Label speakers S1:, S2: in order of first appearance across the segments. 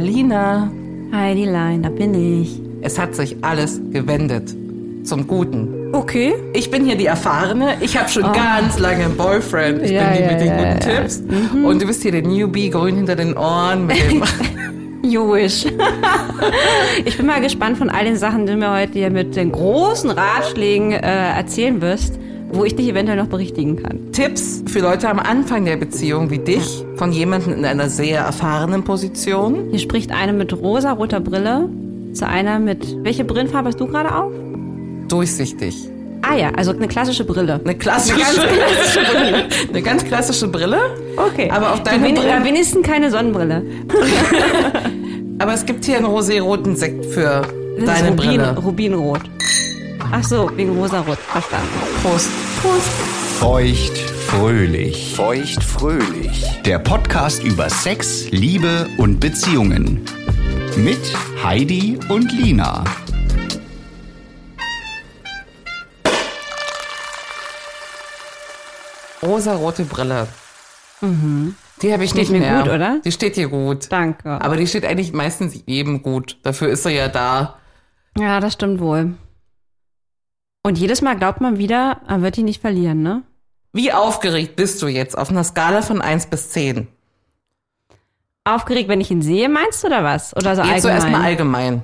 S1: Lina,
S2: Heidi Lein, da bin ich.
S1: es hat sich alles gewendet. Zum Guten.
S2: Okay.
S1: Ich bin hier die Erfahrene. Ich habe schon ganz lange einen Boyfriend. Ich
S2: Ja,
S1: bin die
S2: ja,
S1: mit den
S2: ja,
S1: guten. Tipps. Und du bist hier der Newbie, grün hinter den Ohren. Mit dem
S2: Jewish. ich bin mal gespannt von all den Sachen, die du mir heute hier mit den großen Ratschlägen äh, erzählen wirst, wo ich dich eventuell noch berichtigen kann.
S1: Tipps für Leute am Anfang der Beziehung wie dich, von jemandem in einer sehr erfahrenen Position.
S2: Hier spricht eine mit rosa-roter Brille zu einer mit... Welche Brillenfarbe hast du gerade auf?
S1: Durchsichtig.
S2: Ah ja, also eine klassische Brille.
S1: Eine klassische, eine ganz klassische Brille.
S2: Okay.
S1: Aber auf
S2: Du
S1: deine
S2: wen-
S1: Brille-
S2: ja, wenigstens keine Sonnenbrille.
S1: Aber es gibt hier einen roséroten Sekt für
S2: Das
S1: deine
S2: ist Rubin,
S1: Brille.
S2: Rubinrot. Ach so, wegen rosarot. Verstanden.
S1: Prost.
S3: Feucht fröhlich. Feucht fröhlich. Der Podcast über Sex, Liebe und Beziehungen. Mit Heidi und Lina.
S1: Rosarote Brille. Die habe ich
S2: Steht
S1: nicht
S2: mir
S1: mehr.
S2: gut, oder?
S1: Die steht dir gut.
S2: Danke.
S1: Aber die steht eigentlich meistens jedem gut. Dafür ist er ja da.
S2: Ja, das stimmt wohl. Und jedes Mal glaubt man wieder, man wird die nicht verlieren, ne?
S1: Wie aufgeregt bist du jetzt auf einer Skala von 1 bis 10?
S2: Aufgeregt, wenn ich ihn sehe, meinst du, oder was? Oder so
S1: Jetzt so
S2: allgemein?
S1: erstmal allgemein.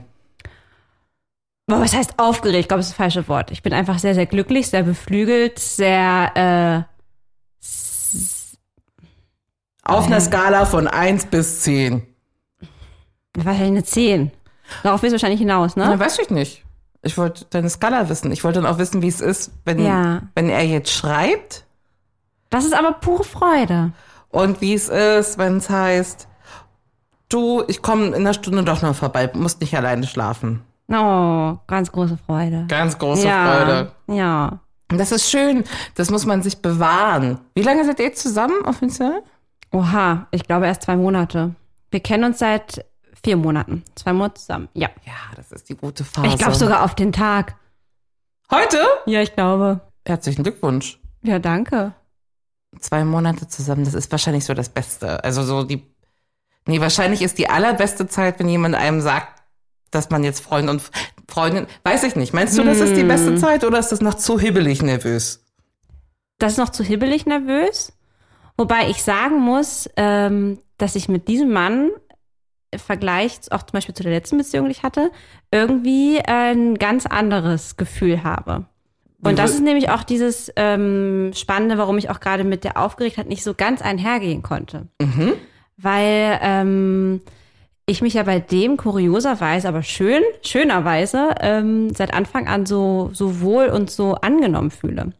S2: Boah, was heißt aufgeregt? Ich glaube, das ist das falsche Wort. Ich bin einfach sehr, sehr glücklich, sehr beflügelt, sehr, äh,
S1: Auf einer Skala von 1 bis 10.
S2: äh, was eine 10. Darauf willst du wahrscheinlich hinaus,
S1: Na,
S2: ne?
S1: weiß ich nicht. Ich wollte deine Skala wissen. Ich wollte dann auch wissen, wie es ist, wenn,
S2: Ja.
S1: wenn er jetzt schreibt
S2: Das ist aber pure Freude.
S1: und wie es ist, wenn es heißt, du, ich komme in einer Stunde doch noch vorbei, musst nicht alleine schlafen.
S2: Oh, ganz große Freude.
S1: Ganz große
S2: ja,
S1: Freude.
S2: Ja.
S1: Und das ist schön. Das muss man sich bewahren. Wie lange seid ihr jetzt zusammen offiziell?
S2: Oha, ich glaube erst zwei Monate. Wir kennen uns seit vier Monaten. Zwei Monate zusammen. Ja.
S1: Ja, das ist die gute Phase.
S2: Ich glaube sogar auf den Tag.
S1: Heute?
S2: Ja, ich glaube.
S1: Herzlichen Glückwunsch.
S2: Ja, danke.
S1: Zwei Monate zusammen, das ist wahrscheinlich so das Beste. Also so die, nee, wahrscheinlich ist die allerbeste Zeit, wenn jemand einem sagt, dass man jetzt Freund und Freundin, weiß ich nicht. Meinst du, das ist die beste
S2: Hm.
S1: Zeit oder ist das noch zu hibbelig nervös?
S2: Das ist noch zu hibbelig nervös. Wobei ich sagen muss, ähm, dass ich mit diesem Mann Vergleich auch zum Beispiel zu der letzten Beziehung, die ich hatte, irgendwie ein ganz anderes Gefühl habe. Und das ist nämlich auch dieses ähm, Spannende, warum ich auch gerade mit der Aufgeregtheit nicht so ganz einhergehen konnte. Weil ähm, ich mich ja bei dem kurioserweise, aber schön, schönerweise, ähm, seit Anfang an so, so wohl und so angenommen fühle.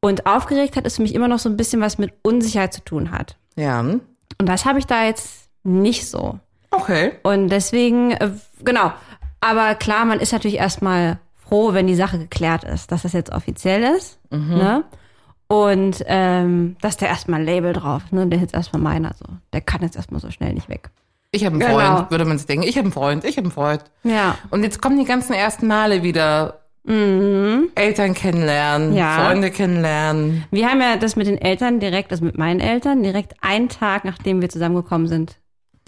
S2: Und Aufgeregtheit ist für mich immer noch so ein bisschen was mit Unsicherheit zu tun hat.
S1: Ja.
S2: Und das habe ich da jetzt nicht so.
S1: Okay.
S2: Und deswegen, äh, genau. Aber klar, man ist natürlich erstmal froh, wenn die Sache geklärt ist, dass das jetzt offiziell ist. Ne? Und ähm, dass der erstmal ein Label drauf, ne? Der ist jetzt erstmal meiner so. Der kann jetzt erstmal so schnell nicht weg.
S1: Ich habe einen
S2: Genau.
S1: Freund, würde man sich denken. Ich habe einen Freund, ich habe einen Freund.
S2: Ja.
S1: Und jetzt kommen die ganzen ersten Male wieder. Eltern kennenlernen,
S2: Mhm. Ja.
S1: Freunde kennenlernen.
S2: Wir haben ja das mit den Eltern direkt, also mit meinen Eltern, direkt einen Tag, nachdem wir zusammengekommen sind.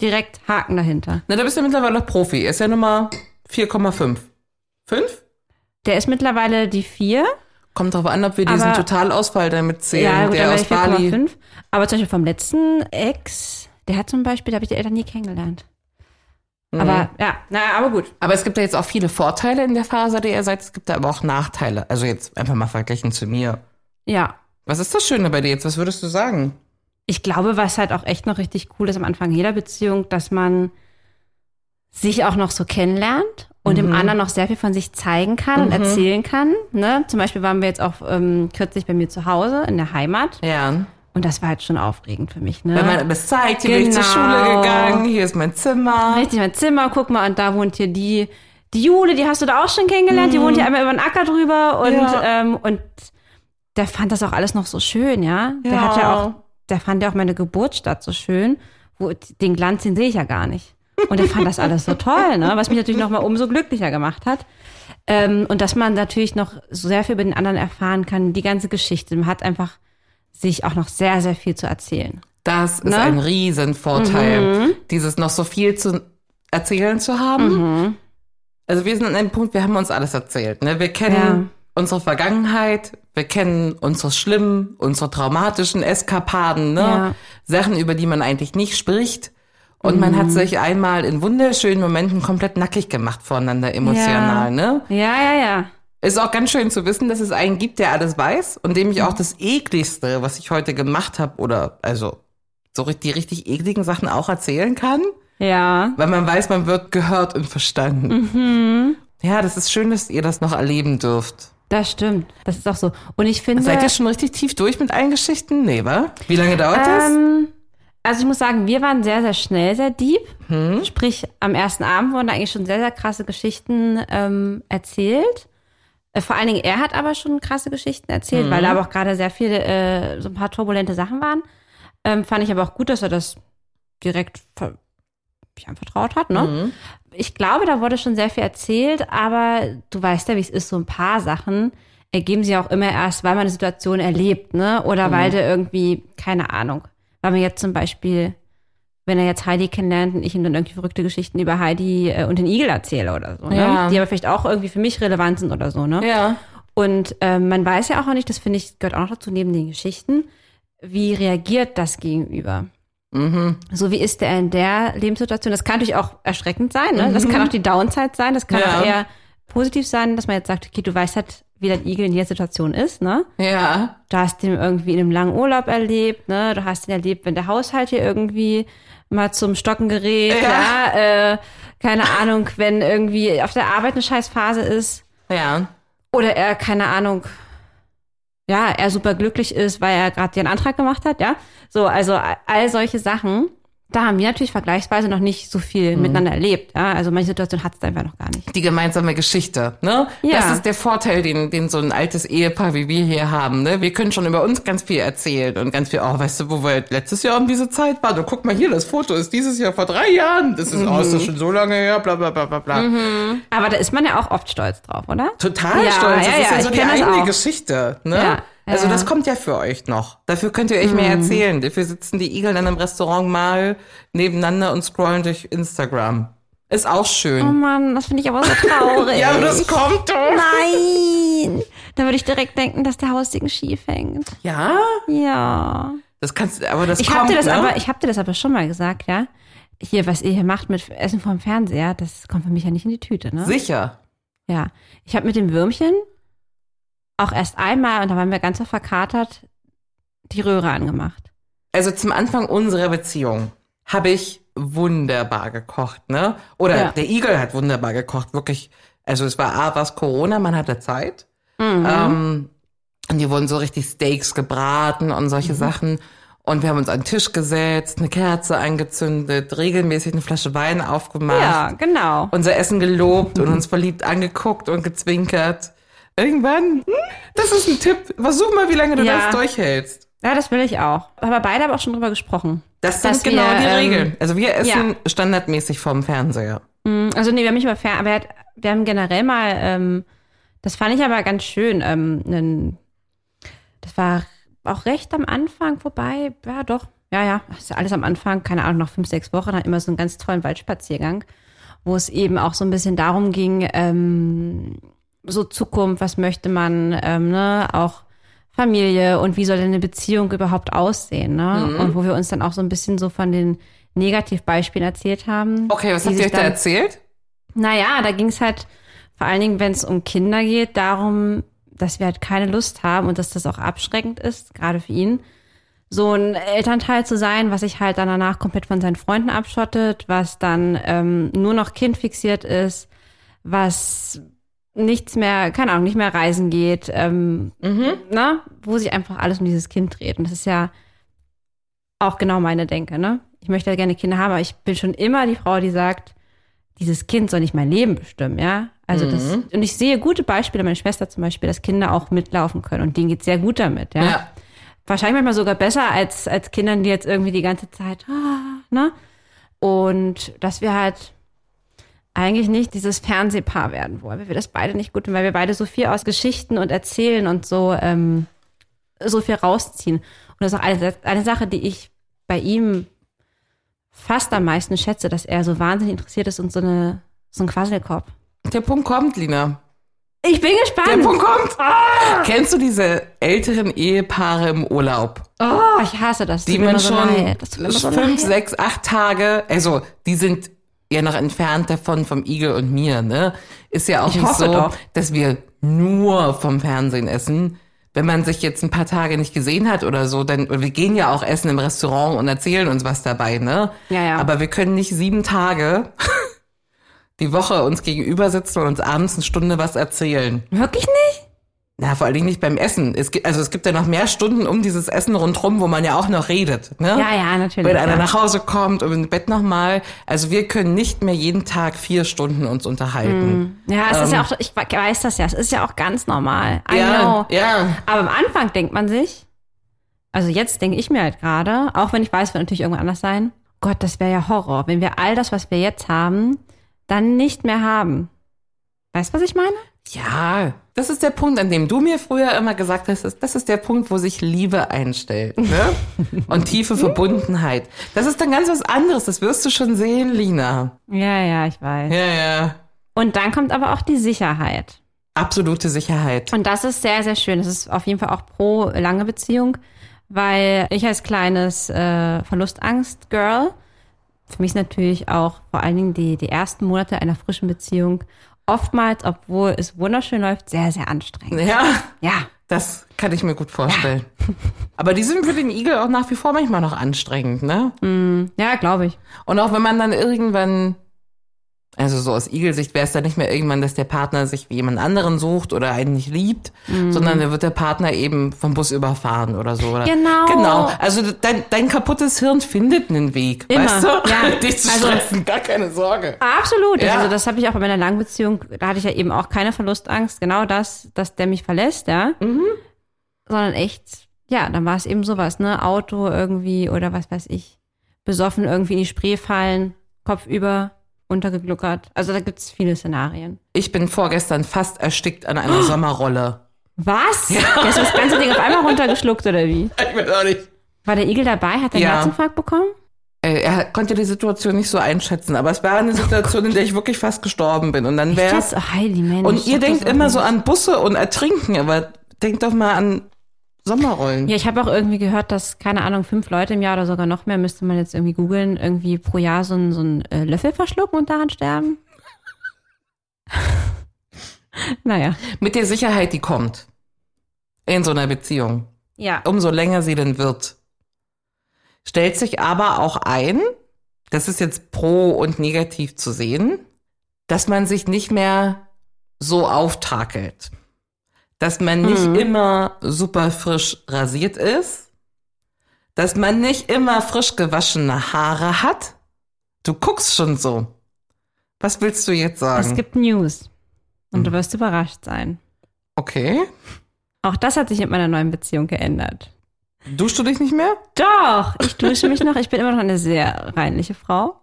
S2: Direkt Haken dahinter.
S1: Na, da bist du mittlerweile noch Profi. Er ist ja Nummer 4,5. 5?
S2: Der ist mittlerweile die vier.
S1: Kommt drauf an, ob wir diesen
S2: Aber-
S1: Totalausfall damit zählen,
S2: Ja, gut,
S1: der aus Bali.
S2: 4,5. Aber zum Beispiel vom letzten Ex, der hat zum Beispiel, da habe ich die Eltern nie kennengelernt.
S1: Mhm.
S2: Aber ja, naja, aber gut.
S1: Aber es gibt ja jetzt auch viele Vorteile in der Phase, die ihr seid. Es gibt da aber auch Nachteile. Also jetzt einfach mal verglichen zu mir.
S2: Ja.
S1: Was ist das Schöne bei dir jetzt? Was würdest du sagen?
S2: Ich glaube, was halt auch echt noch richtig cool ist am Anfang jeder Beziehung, dass man sich auch noch so kennenlernt und
S1: Mhm.
S2: dem anderen noch sehr viel von sich zeigen kann und erzählen kann. Ne? Zum Beispiel waren wir jetzt auch ähm, kürzlich bei mir zu Hause in der Heimat
S1: Ja.
S2: und das war halt schon aufregend für mich. Ne?
S1: Wenn man das zeigt, hier bin ich zur
S2: Genau.
S1: Schule gegangen, hier ist mein Zimmer.
S2: Richtig, mein Zimmer, guck mal, und da wohnt hier die, die Jule, die hast du da auch schon kennengelernt, die wohnt hier einmal über den Acker drüber und,
S1: Mhm. Ja.
S2: ähm, und der fand das auch alles noch so schön, ja. Der
S1: Ja.
S2: hat ja auch, der fand ja auch meine Geburtsstadt so schön, wo den Glanz, den sehe ich ja gar nicht. Und er fand das alles so toll, ne? Was mich natürlich noch mal umso glücklicher gemacht hat. Ähm, und dass man natürlich noch so sehr viel über den anderen erfahren kann, die ganze Geschichte. Man hat einfach sich auch noch sehr, sehr viel zu erzählen.
S1: Das ist
S2: Ne?
S1: ein Riesenvorteil. Dieses noch so viel zu erzählen zu haben.
S2: Mhm.
S1: Also wir sind an einem Punkt, wir haben uns alles erzählt. Ne? Wir kennen unsere Vergangenheit, wir kennen unsere schlimmen, unsere traumatischen Eskapaden, ne?
S2: Ja.
S1: Sachen, über die man eigentlich nicht spricht. Und man hat sich einmal in wunderschönen Momenten komplett nackig gemacht voneinander emotional,
S2: Ja.
S1: ne?
S2: Ja, ja, ja.
S1: Ist auch ganz schön zu wissen, dass es einen gibt, der alles weiß und dem ich auch das ekligste, was ich heute gemacht habe, oder also so die richtig ekligen Sachen auch erzählen kann,
S2: Ja.
S1: weil man weiß, man wird gehört und verstanden. Ja, das ist schön, dass ihr das noch erleben dürft.
S2: Das stimmt. Das ist auch so. Und ich finde.
S1: Seid ihr schon richtig tief durch mit allen Geschichten? Nee, wa? Wie lange dauert das?
S2: Ähm, also ich muss sagen, wir waren sehr, sehr schnell sehr deep.
S1: Hm?
S2: Sprich, am ersten Abend wurden eigentlich schon sehr, sehr krasse Geschichten ähm, erzählt. Äh, Vor allen Dingen, er hat aber schon krasse Geschichten erzählt,
S1: Hm.
S2: weil da aber auch gerade sehr viele, äh, so ein paar turbulente Sachen waren. Ähm, fand ich aber auch gut, dass er das direkt ver mich anvertraut hat. Ne?
S1: Mhm.
S2: Ich glaube, da wurde schon sehr viel erzählt, aber du weißt ja, wie es ist, so ein paar Sachen ergeben sich auch immer erst, weil man eine Situation erlebt, ne? Oder weil du irgendwie, keine Ahnung, weil man jetzt zum Beispiel, wenn er jetzt Heidi kennenlernt und ich ihm dann irgendwie verrückte Geschichten über Heidi äh, und den Igel erzähle oder so, ne?
S1: Ja.
S2: Die aber vielleicht auch irgendwie für mich relevant sind oder so, ne?
S1: Ja.
S2: Und ähm, man weiß ja auch noch nicht, das finde ich, gehört auch noch dazu, neben den Geschichten, wie reagiert das Gegenüber? So wie ist der in der Lebenssituation? Das kann natürlich auch erschreckend sein, ne? Das kann auch die Downside sein, das kann
S1: Ja.
S2: auch eher positiv sein, dass man jetzt sagt, okay, du weißt halt, wie dein Igel in der Situation ist, ne?
S1: Ja.
S2: Du hast ihn irgendwie in einem langen Urlaub erlebt, ne? Du hast ihn erlebt, wenn der Haushalt hier irgendwie mal zum Stocken gerät, ja, äh, keine Ahnung, wenn irgendwie auf der Arbeit eine Scheißphase ist.
S1: Ja.
S2: Oder er, keine Ahnung, ja, er super glücklich ist, weil er gerade den Antrag gemacht hat, ja. So, also all solche Sachen, da haben wir natürlich vergleichsweise noch nicht so viel
S1: Mhm.
S2: miteinander erlebt, ja. Also manche Situation hat es einfach noch gar nicht.
S1: Die gemeinsame Geschichte, ne?
S2: Ja.
S1: Das ist der Vorteil, den, den so ein altes Ehepaar wie wir hier haben, ne? Wir können schon über uns ganz viel erzählen und ganz viel, oh, weißt du, wo wir letztes Jahr um diese Zeit waren? Und guck mal hier, das Foto ist dieses Jahr vor drei Jahren. Das ist, oh, ist das schon so lange her, bla, bla, bla, bla, bla.
S2: Aber da ist man ja auch oft stolz drauf, oder?
S1: Total
S2: Ja,
S1: stolz. Das
S2: ja,
S1: ist
S2: ja,
S1: ja so die eigene
S2: auch.
S1: Geschichte, ne?
S2: Ja,
S1: Also
S2: ja. Mhm.
S1: das kommt ja für euch noch. Dafür könnt ihr euch mehr erzählen. Dafür sitzen die Igel in einem Restaurant mal nebeneinander und scrollen durch Instagram. Ist auch
S2: Oh
S1: schön.
S2: Mann, das finde ich aber so traurig.
S1: ja, aber das kommt doch.
S2: Nein! Da würde ich direkt denken, dass der Haussegen schief hängt.
S1: Ja,
S2: Ja.
S1: das kannst du, aber das
S2: Ich
S1: kommt,
S2: habe dir das
S1: ne?
S2: aber, ich habe dir das aber schon mal gesagt, ja. Hier, was ihr hier macht mit Essen vom Fernseher, das kommt für mich ja nicht in die Tüte, ne?
S1: Sicher.
S2: Ja. Ich habe mit dem Würmchen auch erst einmal, und da waren wir ganz so verkatert, die Röhre angemacht.
S1: Also zum Anfang unserer Beziehung habe ich wunderbar gekocht, ne? Oder
S2: Ja.
S1: der Igel hat wunderbar gekocht, wirklich. Also es war A, was Corona, man hatte Zeit.
S2: Mhm.
S1: Ähm, und die wurden so richtig Steaks gebraten und solche
S2: Mhm.
S1: Sachen. Und wir haben uns an den Tisch gesetzt, eine Kerze angezündet, regelmäßig eine Flasche Wein aufgemacht,
S2: Ja, genau.
S1: unser Essen gelobt und uns verliebt angeguckt und gezwinkert. Irgendwann, hm, das ist ein Tipp. Versuch mal, wie lange du
S2: Ja.
S1: das durchhältst.
S2: Ja, das will ich auch. Aber beide haben auch schon drüber gesprochen.
S1: Das sind genau
S2: wir,
S1: die
S2: ähm,
S1: Regeln. Also wir essen
S2: ja.
S1: standardmäßig vorm Fernseher.
S2: Mm, Also nee, wir haben nicht über Fern, aber er wir haben generell mal, ähm, das fand ich aber ganz schön, ähm, nen, das war auch recht am Anfang vorbei, ja doch, ja, ja, das ist ja alles am Anfang, keine Ahnung, noch fünf, sechs Wochen, dann immer so einen ganz tollen Waldspaziergang, wo es eben auch so ein bisschen darum ging, ähm, so Zukunft, was möchte man, ähm, ne, auch Familie und wie soll denn eine Beziehung überhaupt aussehen, ne? Und wo wir uns dann auch so ein bisschen so von den Negativbeispielen erzählt haben.
S1: Okay, was habt ihr euch da
S2: dann-
S1: erzählt?
S2: naja, da ging es halt vor allen Dingen, wenn es um Kinder geht, darum, dass wir halt keine Lust haben und dass das auch abschreckend ist, gerade für ihn, so ein Elternteil zu sein, was sich halt dann danach komplett von seinen Freunden abschottet, was dann ähm, nur noch kindfixiert ist, was nichts mehr, keine Ahnung, nicht mehr reisen geht, ähm, ne? wo sich einfach alles um dieses Kind dreht. Und das ist ja auch genau meine Denke, ne? Ich möchte ja gerne Kinder haben, aber ich bin schon immer die Frau, die sagt, dieses Kind soll nicht mein Leben bestimmen, ja. Also das, und ich sehe gute Beispiele, meine Schwester zum Beispiel, dass Kinder auch mitlaufen können und denen geht's sehr gut damit, ja.
S1: Ja.
S2: Wahrscheinlich manchmal sogar besser als, als Kindern, die jetzt irgendwie die ganze Zeit, ah, ne? Und dass wir halt eigentlich nicht dieses Fernsehpaar werden wollen, weil wir das beide nicht gut finden, weil wir beide so viel aus Geschichten und Erzählen und so, ähm, so viel rausziehen. Und das ist auch eine, eine Sache, die ich bei ihm fast am meisten schätze, dass er so wahnsinnig interessiert ist und so, eine, so ein Quasselkopf.
S1: Der Punkt kommt, Lina.
S2: Ich bin
S1: Der
S2: gespannt.
S1: Punkt kommt. Kennst du diese älteren Ehepaare im Urlaub?
S2: Oh, ich hasse das.
S1: die man schon
S2: so
S1: fünf,
S2: leid.
S1: sechs, acht Tage, also die sind ja noch entfernt davon vom Igel und mir, ne? Ist ja auch
S2: Ich
S1: nicht so,
S2: doch.
S1: dass wir nur vom Fernsehen essen. Wenn man sich jetzt ein paar Tage nicht gesehen hat oder so, dann, wir gehen ja auch essen im Restaurant und erzählen uns was dabei, ne?
S2: Ja, ja.
S1: Aber wir können nicht sieben Tage die Woche uns gegenüber sitzen und uns abends eine Stunde was erzählen.
S2: Wirklich nicht?
S1: Na, vor allen Dingen nicht beim Essen. Es gibt, also es gibt ja noch mehr Stunden um dieses Essen rundherum, wo man ja auch noch redet. Ne?
S2: Ja, ja, natürlich.
S1: Wenn einer
S2: ja.
S1: nach Hause kommt und im Bett nochmal. Also wir können nicht mehr jeden Tag vier Stunden uns unterhalten.
S2: Ja, es ist ja
S1: Ähm.
S2: auch, ich weiß das ja, es ist ja auch ganz normal. I
S1: Ja,
S2: know.
S1: ja.
S2: Aber am Anfang denkt man sich, also jetzt denke ich mir halt gerade, auch wenn ich weiß, wird natürlich irgendwann anders sein, Gott, das wäre ja Horror, wenn wir all das, was wir jetzt haben, dann nicht mehr haben. Weißt du, was ich meine?
S1: Ja, das ist der Punkt, an dem du mir früher immer gesagt hast, das ist der Punkt, wo sich Liebe einstellt. Ne? Und tiefe Verbundenheit. Das ist dann ganz was anderes, das wirst du schon sehen, Lina.
S2: Ja, ja, ich weiß.
S1: Ja, ja.
S2: Und dann kommt aber auch die Sicherheit.
S1: Absolute Sicherheit.
S2: Und das ist sehr, sehr schön. Das ist auf jeden Fall auch pro lange Beziehung, weil ich als kleines äh, Verlustangst-Girl, für mich ist natürlich auch vor allen Dingen die, die ersten Monate einer frischen Beziehung oftmals, obwohl es wunderschön läuft, sehr, sehr anstrengend.
S1: Ja,
S2: Ja,
S1: das kann ich mir gut vorstellen. Aber die sind für den Igel auch nach wie vor manchmal noch anstrengend, ne?
S2: ja, glaube ich.
S1: Und auch wenn man dann irgendwann, also so aus Igelsicht wäre es dann nicht mehr irgendwann, dass der Partner sich wie jemand anderen sucht oder einen nicht liebt,
S2: Mhm.
S1: sondern dann wird der Partner eben vom Bus überfahren oder so. Oder
S2: Genau.
S1: Genau. Also dein, dein kaputtes Hirn findet einen Weg,
S2: Immer,
S1: weißt du?
S2: ja.
S1: Dich zu
S2: Also-
S1: stressen, gar keine Sorge.
S2: Absolut.
S1: Ja.
S2: Also das habe ich auch bei meiner langen Beziehung, da hatte ich ja eben auch keine Verlustangst, genau das, dass der mich verlässt, ja. Sondern echt, ja, dann war es eben sowas, ne? Auto irgendwie oder was weiß ich. Besoffen irgendwie in die Spree fallen, Kopf über, untergegluckert. Also da gibt's viele Szenarien.
S1: Ich bin vorgestern fast erstickt an einer Sommerrolle.
S2: Was? Ja. Hast du das ganze Ding auf einmal runtergeschluckt oder wie?
S1: Ich weiß auch nicht.
S2: War der Igel dabei? Hat er einen
S1: Ja.
S2: Herzinfarkt bekommen?
S1: Äh, Er konnte die Situation nicht so einschätzen, aber es war eine Situation, in der ich wirklich fast gestorben bin. Und dann wäre
S2: oh.
S1: Und ihr denkt immer so an Busse und Ertrinken, aber denkt doch mal an Sommerrollen.
S2: Ja, ich habe auch irgendwie gehört, dass, keine Ahnung, fünf Leute im Jahr oder sogar noch mehr, müsste man jetzt irgendwie googeln, irgendwie pro Jahr so einen so einen, äh, Löffel verschlucken und daran sterben. naja.
S1: Mit der Sicherheit, die kommt. In so einer Beziehung.
S2: Ja.
S1: Umso länger sie denn wird. Stellt sich aber auch ein, das ist jetzt pro und negativ zu sehen, dass man sich nicht mehr so auftakelt. Dass man nicht immer super frisch rasiert ist. Dass man nicht immer frisch gewaschene Haare hat. Du guckst schon so. Was willst du jetzt sagen?
S2: Es gibt News. Und du wirst überrascht sein.
S1: okay.
S2: Auch das hat sich mit meiner neuen Beziehung geändert.
S1: Duschst du dich nicht mehr?
S2: Doch, ich dusche mich noch. Ich bin immer noch eine sehr reinliche Frau.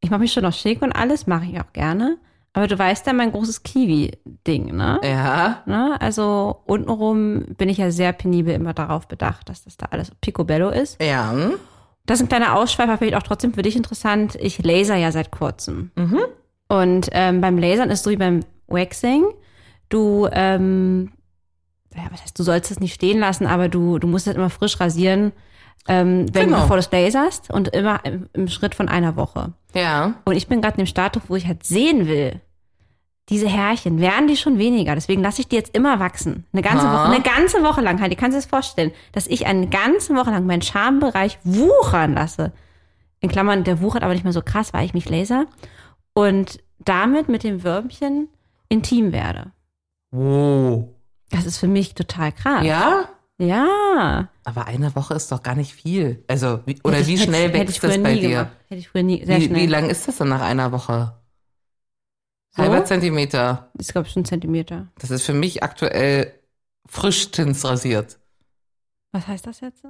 S2: Ich mache mich schon noch schick und alles, mache ich auch gerne. Aber du weißt ja mein großes Kiwi-Ding, ne?
S1: Ja.
S2: Ne? Also untenrum bin ich ja sehr penibel immer darauf bedacht, dass das da alles picobello ist.
S1: Ja.
S2: Das ist ein kleiner Ausschweifer, vielleicht auch trotzdem für dich interessant. Ich laser ja seit kurzem. Und ähm, beim Lasern ist so wie beim Waxing. Du, ähm, ja, was heißt, du sollst es nicht stehen lassen, aber du, du musst es immer frisch rasieren, ähm, wenn,
S1: Genau.
S2: bevor du es laserst und immer im, im Schritt von einer Woche.
S1: Ja.
S2: Und ich bin gerade in dem Status, wo ich halt sehen will, diese Härchen, werden die schon weniger. Deswegen lasse ich die jetzt immer wachsen. Eine ganze
S1: Ah.
S2: Woche, eine ganze Woche lang. Heidi, kannst du dir das vorstellen, dass ich eine ganze Woche lang meinen Schambereich wuchern lasse. In Klammern, der wuchert aber nicht mehr so krass, weil ich mich laser. Und damit mit dem Würmchen intim werde.
S1: Wow.
S2: Das ist für mich total krass.
S1: Ja?
S2: Ja.
S1: Aber eine Woche ist doch gar nicht viel. Also, wie, oder
S2: Hätte
S1: wie
S2: ich-
S1: schnell
S2: ich
S1: wächst das bei dir?
S2: Gemacht. Hätte ich früher nie, sehr
S1: Wie,
S2: schnell.
S1: wie lang ist das dann nach einer Woche?
S2: So?
S1: Halber Zentimeter.
S2: Das ist, glaube ich, schon Zentimeter.
S1: Das ist für mich aktuell frischstens rasiert.
S2: Was heißt das jetzt?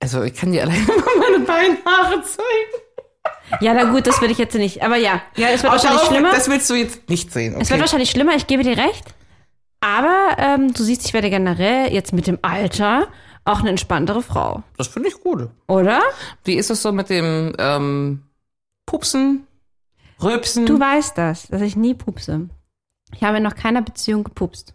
S1: Also, ich kann dir alleine mal meine Beinhaare zeigen.
S2: Ja, na gut, das will ich jetzt nicht. Aber ja, ja, es wird
S1: Auch
S2: wahrscheinlich
S1: darauf-
S2: schlimmer.
S1: Das willst du jetzt nicht sehen. Okay.
S2: Es wird wahrscheinlich schlimmer, ich gebe dir recht. Aber ähm, du siehst, ich werde generell jetzt mit dem Alter auch eine entspanntere Frau,
S1: Das finde ich gut.
S2: oder?
S1: Wie ist es so mit dem ähm, Pupsen, Rülpsen?
S2: Du weißt das, dass ich nie pupse. Ich habe in noch keiner Beziehung gepupst.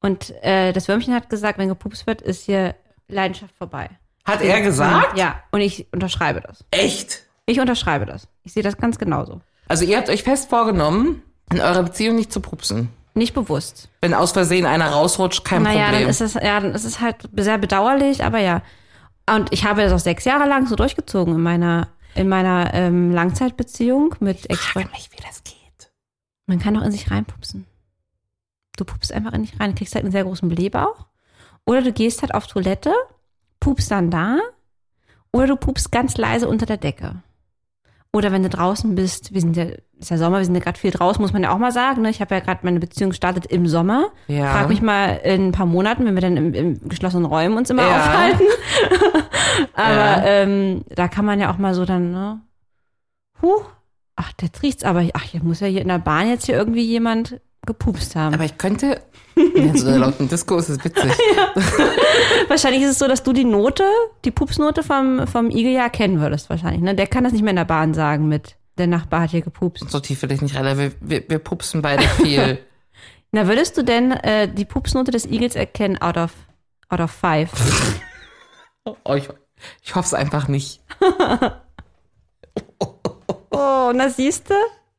S2: Und äh, das Würmchen hat gesagt, wenn gepupst wird, ist hier Leidenschaft vorbei.
S1: Hat er gesagt?
S2: Ja, und ich unterschreibe das.
S1: Echt?
S2: Ich unterschreibe das. Ich sehe das ganz genauso.
S1: Also ihr habt euch fest vorgenommen, in eurer Beziehung nicht zu pupsen.
S2: Nicht bewusst.
S1: Wenn aus Versehen einer rausrutscht, kein
S2: naja,
S1: Problem.
S2: dann ist es, ja, dann ist es halt sehr bedauerlich, aber ja. Und ich habe das auch sechs Jahre lang so durchgezogen in meiner, in meiner ähm, Langzeitbeziehung mit Ex.
S1: Mich, wie das geht.
S2: Man kann doch in sich reinpupsen. Du pupst einfach in dich rein, kriegst halt einen sehr großen Blähbauch. Oder du gehst halt auf Toilette, pupst dann da. Oder du pupst ganz leise unter der Decke. Oder wenn du draußen bist, wir sind ja, ist ja Sommer, wir sind ja gerade viel draußen, muss man ja auch mal sagen. Ne? Ich habe ja gerade meine Beziehung gestartet im Sommer.
S1: Ja.
S2: Frag mich mal in ein paar Monaten, wenn wir dann im, im geschlossenen Räumen uns immer
S1: Ja.
S2: aufhalten. Aber
S1: Ja.
S2: ähm, da kann man ja auch mal so dann, ne? Huh, ach, der riecht's aber. Ach, hier muss ja hier in der Bahn jetzt hier irgendwie jemand gepupst haben.
S1: Aber ich könnte. In so einer lauten Disco ist es witzig.
S2: wahrscheinlich ist es so, dass du die Note, die Pupsnote vom, vom Igel ja kennen würdest, wahrscheinlich. Ne? Der kann das nicht mehr in der Bahn sagen mit, der Nachbar hat hier gepupst.
S1: So tief will ich nicht rein. Wir, wir, wir pupsen beide viel.
S2: Na, würdest du denn äh, die Pupsnote des Igels erkennen out of, out of five?
S1: oh, ich, ich hoffe es einfach nicht.
S2: Oh, na siehste?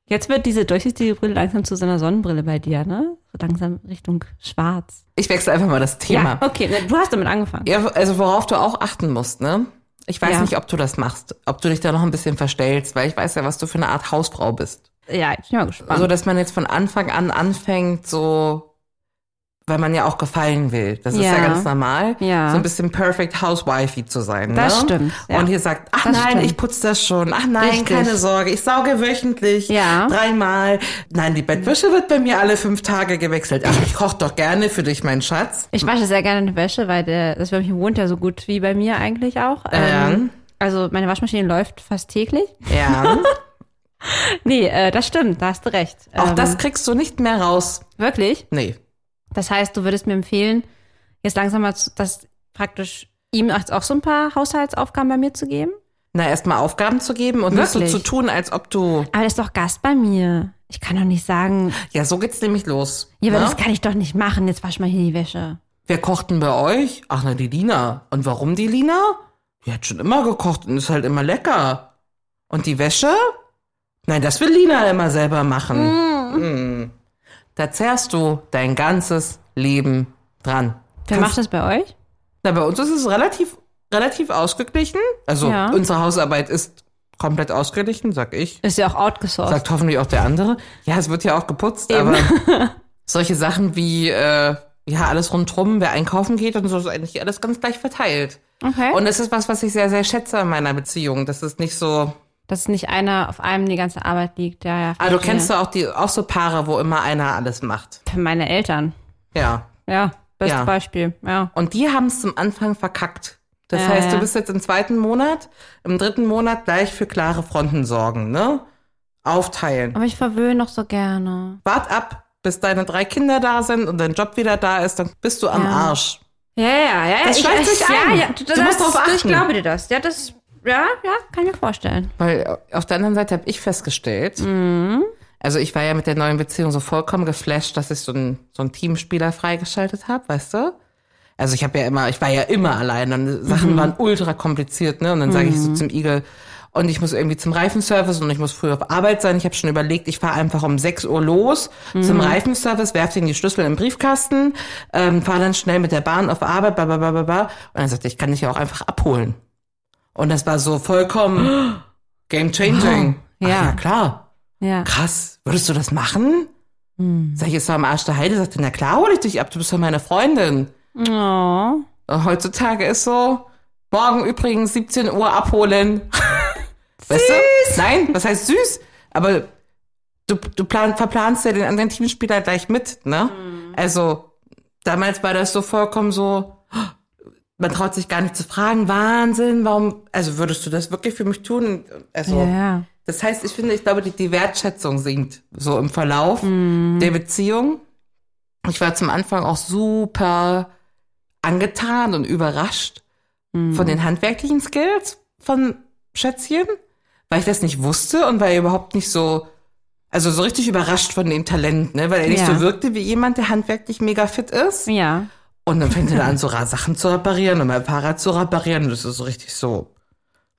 S2: Jetzt wird diese durchsichtige Brille langsam zu so einer Sonnenbrille bei dir, ne? Langsam Richtung schwarz.
S1: Ich wechsle einfach mal das Thema.
S2: Ja, okay, du hast damit angefangen.
S1: Ja, also worauf du auch achten musst, ne? Ich weiß
S2: Ja.
S1: nicht, ob du das machst, ob du dich da noch ein bisschen verstellst, weil ich weiß ja, was du für eine Art Hausfrau bist.
S2: Ja, ich bin mal gespannt.
S1: Also, dass man jetzt von Anfang an anfängt, so, weil man ja auch gefallen will. Das ist ja
S2: Ja.
S1: ganz normal.
S2: Ja.
S1: So ein bisschen perfect housewifey zu sein.
S2: Das
S1: ne?
S2: stimmt, ja.
S1: Und hier sagt, ach
S2: Das
S1: nein,
S2: stimmt.
S1: ich putze das schon. Ach nein,
S2: Richtig.
S1: keine Sorge, ich sauge wöchentlich.
S2: Ja.
S1: Dreimal. Nein, die Bettwäsche wird bei mir alle fünf Tage gewechselt. Ach, ich koche doch gerne für dich, mein Schatz.
S2: Ich wasche sehr gerne eine Wäsche, weil der, das Würmchen wohnt ja so gut wie bei mir eigentlich auch. Ähm, also meine Waschmaschine läuft fast täglich.
S1: Ja.
S2: Nee, äh, das stimmt, da hast du recht.
S1: Auch
S2: Ähm,
S1: das kriegst du nicht mehr raus.
S2: Wirklich?
S1: Nee.
S2: Das heißt, du würdest mir empfehlen, jetzt langsam mal das praktisch ihm jetzt auch so ein paar Haushaltsaufgaben bei mir zu geben?
S1: Na, erstmal Aufgaben zu geben und nicht
S2: Wirklich?
S1: so zu tun, als ob du.
S2: Aber der ist doch Gast bei mir. Ich kann doch nicht sagen,
S1: Ja, so geht's nämlich los.
S2: ja, aber
S1: ne?
S2: das kann ich doch nicht machen. Jetzt wasch mal hier die Wäsche.
S1: Wer kocht denn bei euch? Ach, na, die Lina. Und warum die Lina? Die hat schon immer gekocht und ist halt immer lecker. Und die Wäsche? Nein, das will Lina immer selber machen. Hm. Da zerrst du dein ganzes Leben dran.
S2: Wer
S1: Kannst-
S2: macht das bei euch?
S1: Na, bei uns ist es relativ, relativ ausgeglichen. Also,
S2: Ja.
S1: unsere Hausarbeit ist komplett ausgeglichen, sag ich.
S2: Ist ja auch outgesourced.
S1: Sagt hoffentlich auch der andere. Ja, es wird ja auch geputzt,
S2: Eben.
S1: aber solche Sachen wie, äh, ja, alles rundrum, wer einkaufen geht und so ist eigentlich alles ganz gleich verteilt.
S2: Okay.
S1: Und es ist was, was ich sehr, sehr schätze in meiner Beziehung. Das ist nicht so.
S2: Dass nicht einer auf einem die ganze Arbeit liegt. Ja, ja.
S1: Du
S2: verstehe.
S1: kennst doch auch die, auch so Paare, wo immer einer alles macht.
S2: Meine Eltern.
S1: Ja.
S2: Ja, bestes
S1: Ja.
S2: Beispiel. Ja.
S1: Und die haben es zum Anfang verkackt. Das
S2: Ja,
S1: heißt, du bist jetzt im zweiten Monat, im dritten Monat gleich für klare Fronten sorgen, ne? Aufteilen.
S2: Aber ich verwöhne noch so gerne.
S1: Wart ab, bis deine drei Kinder da sind und dein Job wieder da ist, dann bist du am. Arsch.
S2: Ja, ja, ja.
S1: Das
S2: ich,
S1: schleicht sich
S2: ja,
S1: ein. Du musst drauf
S2: Ich
S1: achten.
S2: glaube dir das. Ja, das, ja, ja, kann ich mir vorstellen.
S1: Weil auf der anderen Seite habe ich festgestellt,
S2: Mhm.
S1: also ich war ja mit der neuen Beziehung so vollkommen geflasht, dass ich so einen so einen Teamspieler freigeschaltet habe, weißt du? Also ich habe ja immer, ich war ja immer allein und
S2: Mhm.
S1: Sachen waren ultra kompliziert, ne? Und dann sage ich so zum Igel, und ich muss irgendwie zum Reifenservice und ich muss früh auf Arbeit sein. Ich habe schon überlegt, ich fahre einfach um 6 Uhr los
S2: Mhm.
S1: zum Reifenservice, werfe den die Schlüssel im Briefkasten, ähm, fahre dann schnell mit der Bahn auf Arbeit, bla bla bla bla bla. Und dann sagte ich kann dich ja auch einfach abholen. Und das war so vollkommen game changing.
S2: Wow.
S1: Ach,
S2: Ja.
S1: ja, klar.
S2: Ja.
S1: Krass. Würdest du das machen?
S2: Hm.
S1: Sag ich, ist doch am Arsch der Heide. Sagte, na klar hol ich dich ab, du bist doch meine Freundin.
S2: Oh.
S1: Und heutzutage ist so, morgen übrigens 17 Uhr abholen. Weißt du? Nein, was heißt süß? Aber du, du plan, verplanst ja den anderen Teamspieler gleich mit, ne? Also, damals war das so vollkommen so, man traut sich gar nicht zu fragen, Wahnsinn, warum, also würdest du das wirklich für mich tun? Also,
S2: Ja,
S1: das heißt, ich finde, ich glaube, die, die Wertschätzung sinkt so im Verlauf der Beziehung. Ich war zum Anfang auch super angetan und überrascht
S2: Mhm.
S1: von den handwerklichen Skills von Schätzchen, weil ich das nicht wusste und weil er überhaupt nicht so, also so richtig überrascht von dem Talent, ne, weil er nicht
S2: Ja.
S1: so wirkte wie jemand, der handwerklich mega fit ist.
S2: Ja.
S1: Und dann fängt er an, so Sachen zu reparieren und mein Fahrrad zu reparieren. Und das ist so richtig so,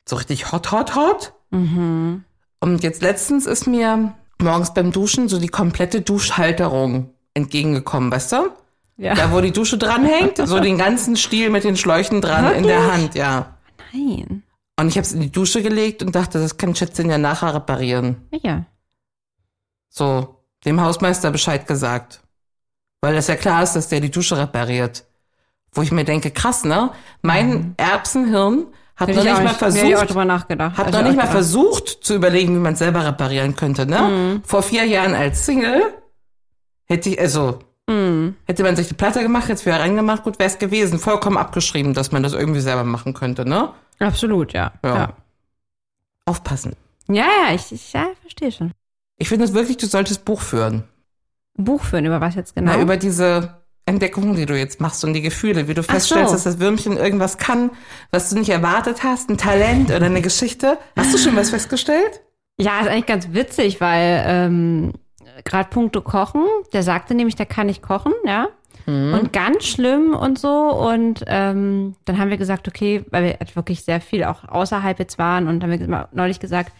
S1: so richtig hot, hot, hot.
S2: Mhm.
S1: Und jetzt letztens ist mir morgens beim Duschen so die komplette Duschhalterung entgegengekommen, weißt du?
S2: Ja.
S1: Da, wo die Dusche dranhängt, so den ganzen Stiel mit den Schläuchen dran in der Hand, ja.
S2: Nein.
S1: Und ich habe es in die Dusche gelegt und dachte, das kann Schätzchen ja nachher reparieren.
S2: Ja.
S1: So, dem Hausmeister Bescheid gesagt. Weil das ja klar ist, dass der die Dusche repariert. Wo ich mir denke, krass, ne? Mein Erbsenhirn hat
S2: Hätte
S1: noch
S2: ich
S1: nicht mal
S2: nicht,
S1: versucht, hat
S2: Also
S1: noch nicht mal versucht zu überlegen, wie man es selber reparieren könnte, ne?
S2: Mhm.
S1: Vor vier Jahren als Single hätte ich, also,
S2: Mhm.
S1: hätte man sich die Platte gemacht, jetzt wieder reingemacht, gut wäre es gewesen. Vollkommen abgeschrieben, dass man das irgendwie selber machen könnte, ne?
S2: Absolut, ja.
S1: Ja.
S2: Ja,
S1: Aufpassen.
S2: ja, ja ich, ich ja, verstehe schon.
S1: Ich finde es wirklich, du solltest Buch führen.
S2: Buch führen, über was jetzt genau?
S1: Na, über diese Entdeckungen, die du jetzt machst und die Gefühle, wie du feststellst,
S2: so.
S1: dass das Würmchen irgendwas kann, was du nicht erwartet hast, ein Talent oder eine Geschichte. Hast du schon was festgestellt?
S2: Ja, ist eigentlich ganz witzig, weil ähm, gerade puncto Kochen, der sagte nämlich, der kann nicht kochen, ja. Und ganz schlimm und so. Und ähm, dann haben wir gesagt, okay, weil wir halt wirklich sehr viel auch außerhalb jetzt waren und haben wir neulich gesagt,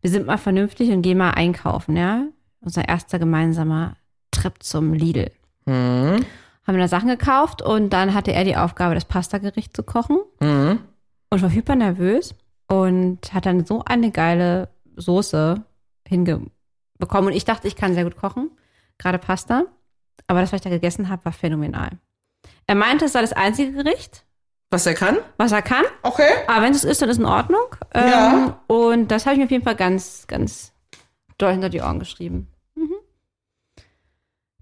S2: wir sind mal vernünftig und gehen mal einkaufen, ja. Unser erster gemeinsamer Trip zum Lidl.
S1: Mhm.
S2: Haben da Sachen gekauft und dann hatte er die Aufgabe, das Pastagericht zu kochen.
S1: Mhm.
S2: und war hyper nervös und hat dann so eine geile Soße hingebekommen. Und ich dachte, ich kann sehr gut kochen, gerade Pasta. Aber das, was ich da gegessen habe, war phänomenal. Er meinte, es sei das einzige Gericht,
S1: Was er kann?
S2: was er kann.
S1: Okay.
S2: Aber wenn es ist, dann ist in Ordnung. Ähm,
S1: Ja.
S2: Und das habe ich mir auf jeden Fall ganz, ganz doll hinter die Ohren geschrieben.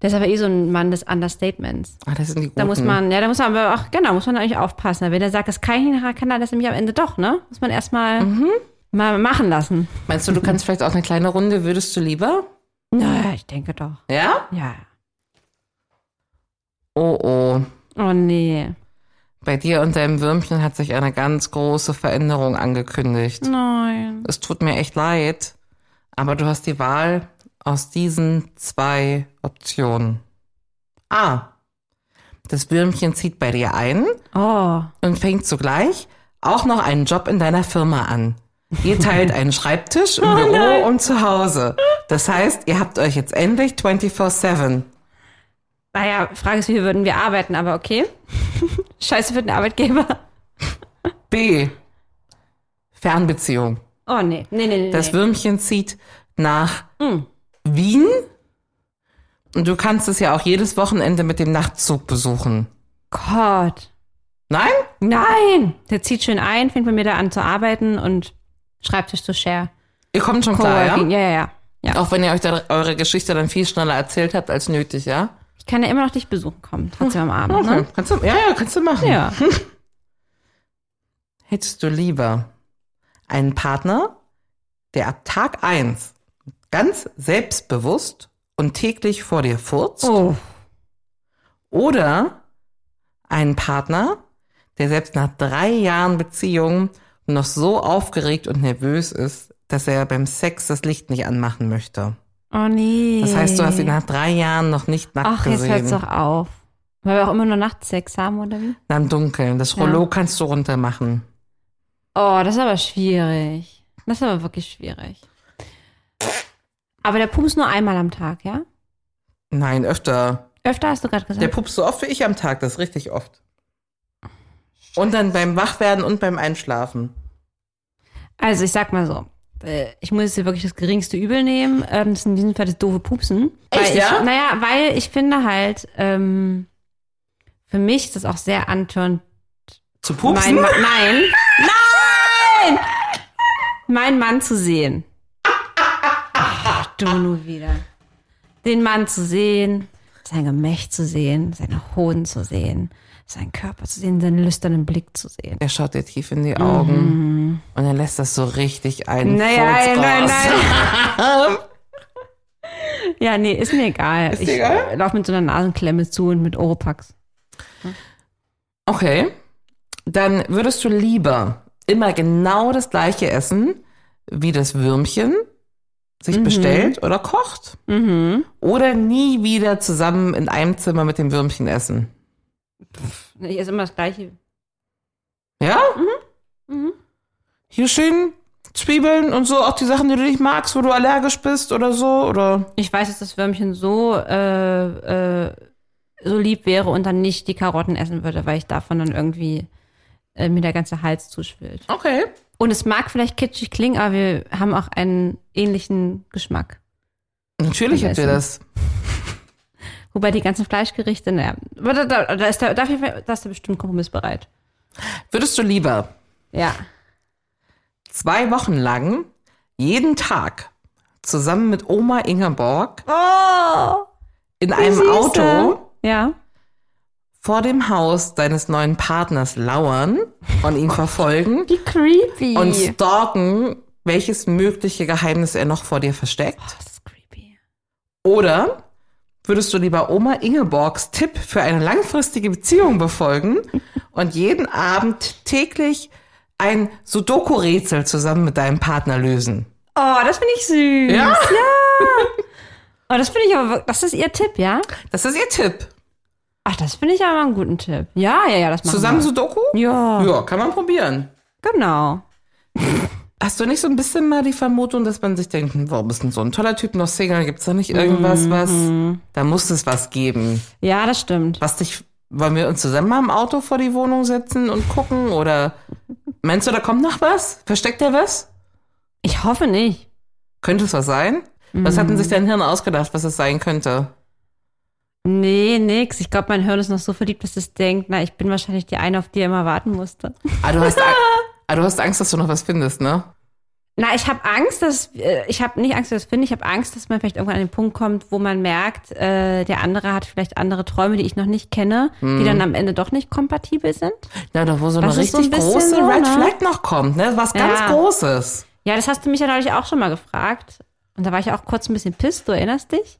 S2: Der ist aber eh so ein Mann des Understatements.
S1: Ah, das sind die guten.
S2: Da muss man, ja, da muss man aber auch, genau, muss man eigentlich aufpassen. Wenn er sagt, das kann ich nicht, kann er das nämlich am Ende doch, ne? Muss man erstmal
S1: Mhm.
S2: mal machen lassen.
S1: Meinst du, du kannst vielleicht auch eine kleine Runde, würdest du lieber?
S2: Naja, ich denke doch.
S1: Ja?
S2: Ja.
S1: Oh, oh.
S2: Oh nee.
S1: Bei dir und deinem Würmchen hat sich eine ganz große Veränderung angekündigt.
S2: Nein.
S1: Es tut mir echt leid, aber du hast die Wahl aus diesen zwei Optionen. A. Das Würmchen zieht bei dir ein
S2: Oh.
S1: und fängt zugleich auch noch einen Job in deiner Firma an. Ihr teilt einen Schreibtisch im Büro und zu Hause. Das heißt, ihr habt euch jetzt endlich 24-7.
S2: Naja, Frage ist, wie würden wir arbeiten, aber okay. Scheiße für den Arbeitgeber.
S1: B. Fernbeziehung.
S2: Oh nee. Nee, nee, nee.
S1: Das. Würmchen zieht nach
S2: Mm.
S1: Wien und du kannst es ja auch jedes Wochenende mit dem Nachtzug besuchen.
S2: Gott.
S1: Nein?
S2: Nein. Der zieht schön ein, fängt bei mir da an zu arbeiten und Schreibtisch zu share.
S1: Ihr kommt schon klar, ja?
S2: Ja, ja, ja. ja.
S1: Auch wenn ihr euch da eure Geschichte dann viel schneller erzählt habt als nötig, ja?
S2: Ich kann ja immer noch dich besuchen kommen, trotzdem am Abend,
S1: Okay.
S2: ne?
S1: Kannst du, ja, ja, kannst du machen.
S2: Ja.
S1: Hättest du lieber einen Partner, der ab Tag eins ganz selbstbewusst und täglich vor dir furzt?
S2: Oh.
S1: Oder einen Partner, der selbst nach drei Jahren Beziehung noch so aufgeregt und nervös ist, dass er beim Sex das Licht nicht anmachen möchte.
S2: Oh nee.
S1: Das heißt, du hast ihn nach drei Jahren noch nicht nackt
S2: Ach, jetzt
S1: gesehen.
S2: hört's doch auf. Weil wir auch immer nur nachts Sex haben, oder wie?
S1: Na, Im Dunkeln. Das
S2: Ja.
S1: Rollo kannst du runter machen.
S2: Oh, das ist aber schwierig. Das ist aber wirklich schwierig. Aber der pupst nur einmal am Tag, ja?
S1: Nein, öfter.
S2: Öfter hast du gerade gesagt.
S1: Der pupst so oft wie ich am Tag, das ist richtig oft. Und dann beim Wachwerden und beim Einschlafen.
S2: Also ich sag mal so, äh, ich muss jetzt hier wirklich das geringste Übel nehmen. Ähm, das ist in diesem Fall das doofe Pupsen.
S1: Echt,
S2: weil
S1: ja?
S2: Ich, naja, weil ich finde halt, ähm, für mich ist das auch sehr antörend.
S1: Zu
S2: Mein
S1: pupsen?
S2: Ma nein, nein! Mein Mann zu sehen. Du nur wieder. Den Mann zu sehen, sein Gemächt zu sehen, seine Hoden zu sehen, seinen Körper zu sehen, seinen lüsternen Blick zu sehen.
S1: Er schaut dir tief in die Augen und er lässt das so richtig ein.
S2: Mhm. Naja,
S1: Furz
S2: nein,
S1: raus.
S2: nein. Ja, nee, ist mir egal.
S1: Ist
S2: ich
S1: egal?
S2: laufe mit so einer Nasenklemme zu und mit Oropax.
S1: Okay. Dann würdest du lieber immer genau das gleiche essen, wie das Würmchen sich bestellt oder kocht.
S2: Mhm.
S1: Oder nie wieder zusammen in einem Zimmer mit dem Würmchen essen.
S2: Ich esse immer das Gleiche.
S1: Ja?
S2: Mhm.
S1: Hier schön Zwiebeln und so, auch die Sachen, die du nicht magst, wo du allergisch bist oder so, oder?
S2: Ich weiß, dass das Würmchen so, äh, äh, so lieb wäre und dann nicht die Karotten essen würde, weil ich davon dann irgendwie äh, mir der ganze Hals zuschwillt.
S1: Okay.
S2: Und es mag vielleicht kitschig klingen, aber wir haben auch einen ähnlichen Geschmack.
S1: Natürlich habt ihr das.
S2: Wobei die ganzen Fleischgerichte, naja, da, da, da ist der, dafür, da ist der bestimmt kompromissbereit.
S1: Würdest du lieber
S2: Ja.
S1: zwei Wochen lang jeden Tag zusammen mit Oma Ingeborg
S2: Oh!
S1: in einem Auto
S2: Ja.
S1: Vor dem Haus deines neuen Partners lauern und ihn verfolgen
S2: Wie creepy.
S1: und stalken, welches mögliche Geheimnis er noch vor dir versteckt?
S2: das ist creepy.
S1: Oder würdest du lieber Oma Ingeborgs Tipp für eine langfristige Beziehung befolgen und jeden Abend täglich ein Sudoku-Rätsel zusammen mit deinem Partner lösen?
S2: Oh, das finde ich süß.
S1: Ja?
S2: Oh, das finde ich aber, das ist ihr Tipp, ja?
S1: Das ist ihr Tipp.
S2: Ach, das finde ich aber einen guten Tipp. Ja, ja, ja, das machen
S1: Zusammen
S2: wir.
S1: Sudoku?
S2: Ja,
S1: Ja, kann man probieren.
S2: genau.
S1: Hast du nicht so ein bisschen mal die Vermutung, dass man sich denkt, hm, warum ist denn so ein toller Typ noch Single? Gibt's da nicht irgendwas, was, da muss es was geben.
S2: Ja, das stimmt.
S1: Was dich, wollen wir uns zusammen mal im Auto vor die Wohnung setzen und gucken? Oder meinst du, da kommt noch was? Versteckt er was?
S2: Ich hoffe nicht.
S1: Könnte es was sein? Was hat denn sich dein Hirn ausgedacht, was es sein könnte?
S2: Nee, nix. Ich glaube, mein Hirn ist noch so verliebt, dass es denkt, na, ich bin wahrscheinlich die eine, auf die er immer warten musste.
S1: Ah, du hast, ah, du hast Angst, dass du noch was findest, ne?
S2: Na, ich habe Angst, dass äh, ich habe nicht Angst, dass ich das finde. Ich habe Angst, dass man vielleicht irgendwann an den Punkt kommt, wo man merkt, äh, der andere hat vielleicht andere Träume, die ich noch nicht kenne, die dann am Ende doch nicht kompatibel sind.
S1: Ja, da wo so eine
S2: ist so
S1: richtig
S2: ein
S1: große
S2: so,
S1: Red
S2: ne?
S1: Flag noch kommt, ne? Was ganz
S2: Ja.
S1: Großes.
S2: Ja, das hast du mich ja neulich auch schon mal gefragt. Und da war ich auch kurz ein bisschen pisst, du erinnerst dich?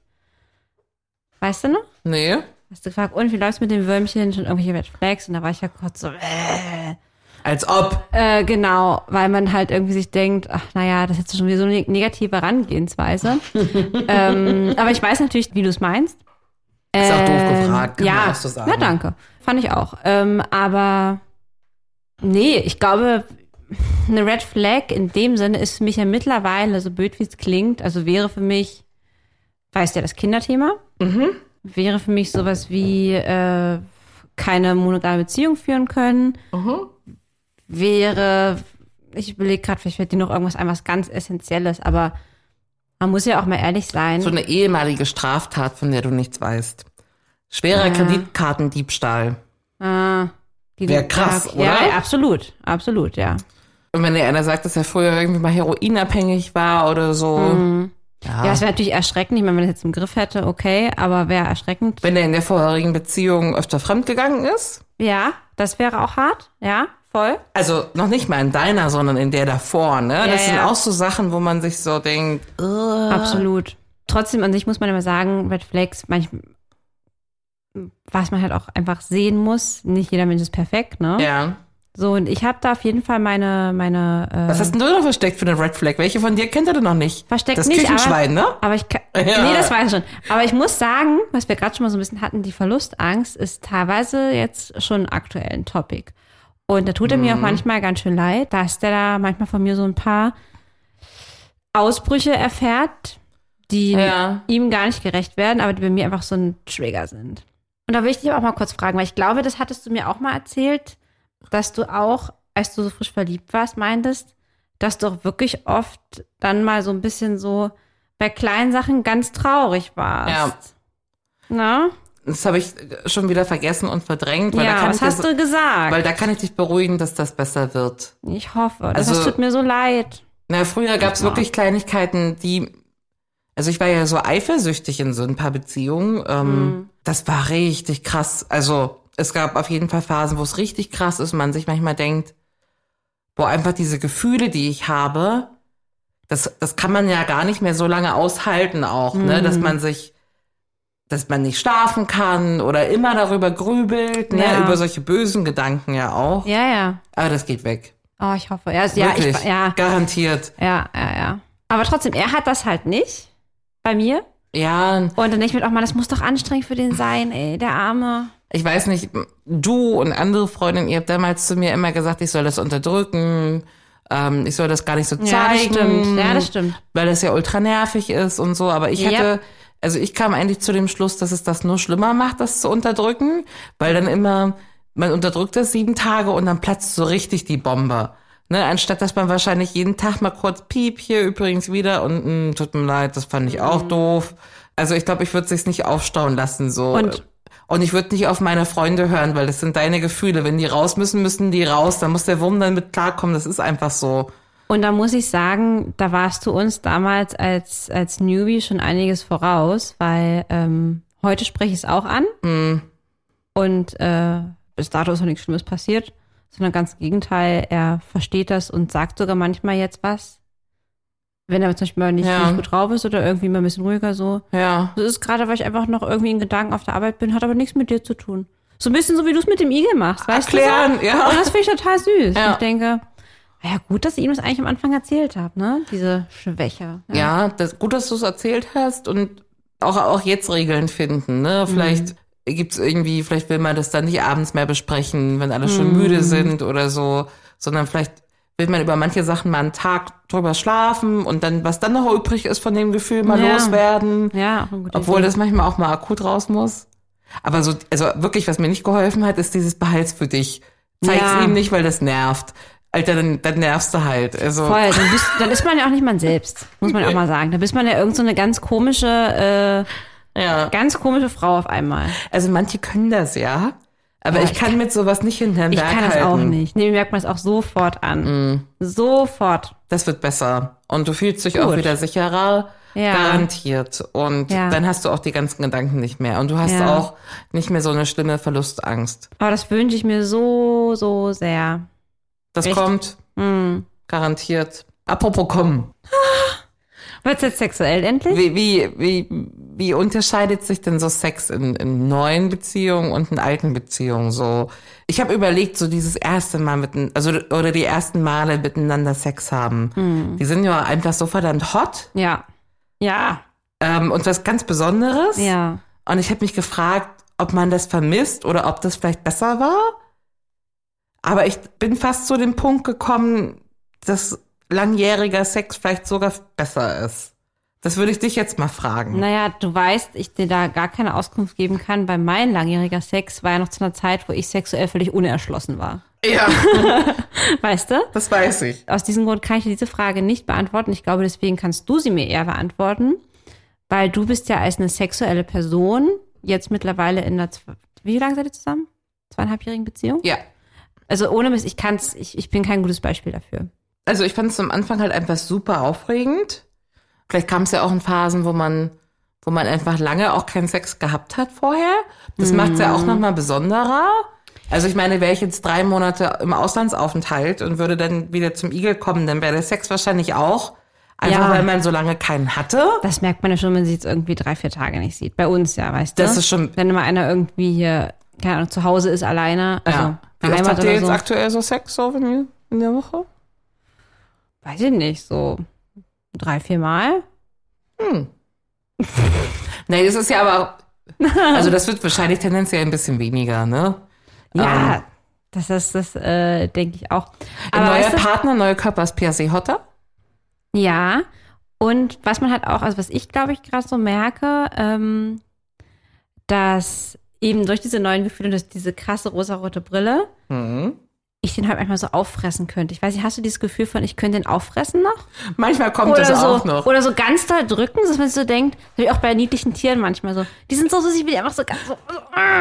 S2: Weißt du noch?
S1: Nee.
S2: Hast du gefragt, und wie läuft's mit dem Würmchen? Schon irgendwelche Red Flags? Und da war ich ja kurz so, äh,
S1: Als ob.
S2: äh, genau, weil man halt irgendwie sich denkt, ach naja, das ist jetzt schon wieder so eine negative Herangehensweise. ähm, aber ich weiß natürlich, wie du es meinst.
S1: Ist auch doof
S2: Ähm,
S1: gefragt, kann man
S2: ja,
S1: auch so sagen.
S2: na danke. Fand ich auch. Ähm, aber nee, ich glaube, eine Red Flag in dem Sinne ist für mich ja mittlerweile, so blöd wie es klingt, also wäre für mich, weißt ja, das Kinderthema,
S1: Mhm.
S2: wäre für mich sowas wie äh, keine monogame Beziehung führen können,
S1: Mhm.
S2: wäre, ich überlege gerade, vielleicht fällt dir noch irgendwas ein, was ganz Essentielles, aber man muss ja auch mal ehrlich sein.
S1: So eine ehemalige Straftat, von der du nichts weißt. Schwerer
S2: Ja.
S1: Kreditkartendiebstahl.
S2: Ah, die-
S1: Wär krass,
S2: ja,
S1: oder?
S2: Ja, absolut, absolut, ja.
S1: Und wenn dir einer sagt, dass er früher irgendwie mal heroinabhängig war oder so.
S2: Mhm.
S1: Ja.
S2: Ja, es wäre natürlich erschreckend. Ich meine, wenn er es jetzt im Griff hätte, okay, aber wäre erschreckend.
S1: wenn er in der vorherigen Beziehung öfter fremdgegangen ist.
S2: Ja, das wäre auch hart. Ja, voll.
S1: Also noch nicht mal in deiner, sondern in der davor, ne? Das
S2: Ja,
S1: sind
S2: ja.
S1: auch so Sachen, wo man sich so denkt, äh,
S2: Absolut. Trotzdem an sich muss man immer sagen, Red Flags, manchmal, was man halt auch einfach sehen muss. Nicht jeder Mensch ist perfekt, ne?
S1: ja.
S2: So, und ich habe da auf jeden Fall meine, meine, äh,
S1: Was hast denn du noch versteckt für eine Red Flag? Welche von dir kennt er denn noch nicht?
S2: Versteckt
S1: das
S2: nicht,
S1: Küchenschwein, ne?
S2: Aber ich kann,
S1: Ja.
S2: nee, das weiß ich schon. Aber ich muss sagen, was wir gerade schon mal so ein bisschen hatten, die Verlustangst ist teilweise jetzt schon aktuell ein Topic. Und da tut er
S1: Mhm.
S2: mir auch manchmal ganz schön leid, dass der da manchmal von mir so ein paar Ausbrüche erfährt, die
S1: Ja.
S2: ihm gar nicht gerecht werden, aber die bei mir einfach so ein Trigger sind. Und da will ich dich auch mal kurz fragen, weil ich glaube, das hattest du mir auch mal erzählt, dass du auch, als du so frisch verliebt warst, meintest, dass du auch wirklich oft dann mal so ein bisschen so bei kleinen Sachen ganz traurig warst.
S1: Ja.
S2: Na?
S1: Das habe ich schon wieder vergessen und verdrängt, weil, da
S2: Ja,
S1: kann
S2: was
S1: ich
S2: hast
S1: so-
S2: du gesagt?
S1: weil da kann ich dich beruhigen, dass das besser wird.
S2: ich hoffe. Das
S1: Also-
S2: tut mir so leid.
S1: Na, früher gab es wirklich Kleinigkeiten, die. Also ich war ja so eifersüchtig in so ein paar Beziehungen. Ähm,
S2: Mhm.
S1: Das war richtig krass. Also es gab auf jeden Fall Phasen, wo es richtig krass ist man sich manchmal denkt, boah, einfach diese Gefühle, die ich habe, das, das kann man ja gar nicht mehr so lange aushalten auch, ne?
S2: Mhm.
S1: Dass man sich dass man nicht schlafen kann oder immer darüber grübelt, ne?
S2: Ja.
S1: über solche bösen Gedanken ja auch.
S2: Ja, ja.
S1: Aber das geht weg.
S2: Oh, ich hoffe. Ja, ja,
S1: Wirklich.
S2: ich, ja,
S1: Garantiert.
S2: ja, ja, ja. Aber trotzdem, er hat das halt nicht bei mir.
S1: Ja,
S2: Und dann denke ich mir auch mal, das muss doch anstrengend für den sein, ey, der Arme.
S1: Ich weiß nicht, du und andere Freundinnen, ihr habt damals zu mir immer gesagt, ich soll das unterdrücken, ähm, ich soll das gar nicht so zeigen.
S2: Ja, das stimmt. Ja, das stimmt.
S1: Weil das ja ultra nervig ist und so. Aber ich
S2: Ja.
S1: hatte, also ich kam eigentlich zu dem Schluss, dass es das nur schlimmer macht, das zu unterdrücken, weil dann immer, man unterdrückt das sieben Tage und dann platzt so richtig die Bombe. Ne, anstatt dass man wahrscheinlich jeden Tag mal kurz piep hier übrigens wieder und mh, tut mir leid, das fand ich auch doof. Also ich glaube, ich würde es nicht aufstauen lassen so.
S2: Und-
S1: und ich würde nicht auf meine Freunde hören, weil das sind deine Gefühle. Wenn die raus müssen, müssen die raus. Dann muss der Wurm dann mit klarkommen. Das ist einfach so.
S2: Und da muss ich sagen, da warst du uns damals als, als Newbie schon einiges voraus, weil ähm, heute spreche ich es auch an. Und äh, bis dato ist noch nichts Schlimmes passiert, sondern ganz im Gegenteil, er versteht das und sagt sogar manchmal jetzt was. Wenn er zum Beispiel mal nicht,
S1: Ja.
S2: nicht gut drauf ist oder irgendwie mal ein bisschen ruhiger so.
S1: Ja.
S2: Das ist gerade, weil ich einfach noch irgendwie in Gedanken auf der Arbeit bin, hat aber nichts mit dir zu tun. So ein bisschen so, wie du es mit dem Igel machst, weißt
S1: Erklären,
S2: du?
S1: ja.
S2: Und das finde ich total süß.
S1: Ja.
S2: Ich denke, ja gut, dass ich ihm das eigentlich am Anfang erzählt habe, ne? Diese Schwäche.
S1: Ja, das, gut, dass du es erzählt hast und auch, auch jetzt Regeln finden. Ne? Vielleicht gibt's irgendwie, vielleicht will man das dann nicht abends mehr besprechen, wenn alle schon müde sind oder so, sondern vielleicht will man über manche Sachen mal einen Tag drüber schlafen und dann, was dann noch übrig ist von dem Gefühl, mal
S2: Ja.
S1: loswerden.
S2: Ja,
S1: Obwohl
S2: Idee.
S1: das manchmal auch mal akut raus muss. Aber so, also wirklich, was mir nicht geholfen hat, ist dieses Behalts für dich. Zeig's
S2: Ja.
S1: ihm nicht, weil das nervt. Alter, dann, dann nervst du halt. Also,
S2: Voll, dann, bist, dann ist man ja auch nicht man selbst, muss man auch mal sagen. Da bist man ja irgend so eine ganz komische, äh,
S1: ja.
S2: ganz komische Frau auf einmal.
S1: Also manche können das ja, aber
S2: Ja,
S1: ich
S2: ich
S1: kann mit sowas nicht hinterm
S2: Ich
S1: Berg
S2: kann das auch nicht. Nee, mir merkt man es auch sofort an. Sofort.
S1: Das wird besser und du fühlst dich auch
S2: Gut.
S1: wieder sicherer,
S2: Ja.
S1: garantiert. Und
S2: Ja.
S1: dann hast du auch die ganzen Gedanken nicht mehr und du hast auch nicht mehr so eine schlimme Verlustangst.
S2: Aber das wünsche ich mir so, so sehr.
S1: Das
S2: Echt?
S1: kommt
S2: Hm.
S1: garantiert. Apropos kommen.
S2: Wird's jetzt sexuell endlich?
S1: Wie, wie, wie, wie unterscheidet sich denn so Sex in, in neuen Beziehungen und in alten Beziehungen so? Ich habe überlegt, so dieses erste Mal mit, also oder die ersten Male miteinander Sex haben.
S2: Hm.
S1: Die sind ja einfach so verdammt hot
S2: Ja. Ja.
S1: ähm, und was ganz Besonderes.
S2: Ja.
S1: Und ich habe mich gefragt, ob man das vermisst oder ob das vielleicht besser war. Aber ich bin fast zu dem Punkt gekommen, dass langjähriger Sex vielleicht sogar besser ist. Das würde ich dich jetzt mal fragen.
S2: Naja, du weißt, ich dir da gar keine Auskunft geben kann, weil mein langjähriger Sex war ja noch zu einer Zeit, wo ich sexuell völlig unerschlossen war.
S1: Ja,
S2: Weißt du?
S1: das weiß ich.
S2: Aus diesem Grund kann ich dir diese Frage nicht beantworten. Ich glaube, deswegen kannst du sie mir eher beantworten, weil du bist ja als eine sexuelle Person jetzt mittlerweile in einer, wie lange seid ihr zusammen? Zweieinhalbjährigen Beziehung?
S1: Ja.
S2: Also ohne Mist, ich kann's, ich, ich bin kein gutes Beispiel dafür.
S1: Also ich fand es am Anfang halt einfach super aufregend. Vielleicht kam es ja auch in Phasen, wo man, wo man einfach lange auch keinen Sex gehabt hat vorher. Das macht es ja auch nochmal besonderer. Also ich meine, wäre ich jetzt drei Monate im Auslandsaufenthalt und würde dann wieder zum Igel kommen, dann wäre der Sex wahrscheinlich auch. Einfach
S2: Ja.
S1: weil man so lange keinen hatte.
S2: Das merkt man ja schon, wenn man sie jetzt irgendwie drei, vier Tage nicht sieht. Bei uns ja, weißt du?
S1: Das ist schon-
S2: Wenn immer einer irgendwie hier, keine Ahnung, zu Hause ist alleine, also
S1: ja. Wie oft habt ihr jetzt
S2: so.
S1: aktuell so Sex so in in der Woche?
S2: Weiß ich nicht, so drei, vier Mal.
S1: Nee, das ist ja aber, also das wird wahrscheinlich tendenziell ein bisschen weniger, ne?
S2: Ja,
S1: Ähm,
S2: das ist das, äh, denke ich auch.
S1: Ein
S2: Aber
S1: neuer
S2: weißt du,
S1: Partner, neuer Körper ist per se hotter.
S2: Ja, und was man halt auch, also was ich glaube ich gerade so merke, ähm, dass eben durch diese neuen Gefühle, durch diese krasse rosarote Brille,
S1: Mhm.
S2: Ich den halt manchmal so auffressen könnte. Ich weiß nicht, hast du dieses Gefühl von, ich könnte den auffressen noch?
S1: Manchmal kommt
S2: Oder
S1: das
S2: so,
S1: auch noch.
S2: oder so ganz doll drücken, dass man so denkt, das ich auch bei niedlichen Tieren manchmal so, die sind so süß, ich die einfach so ganz so,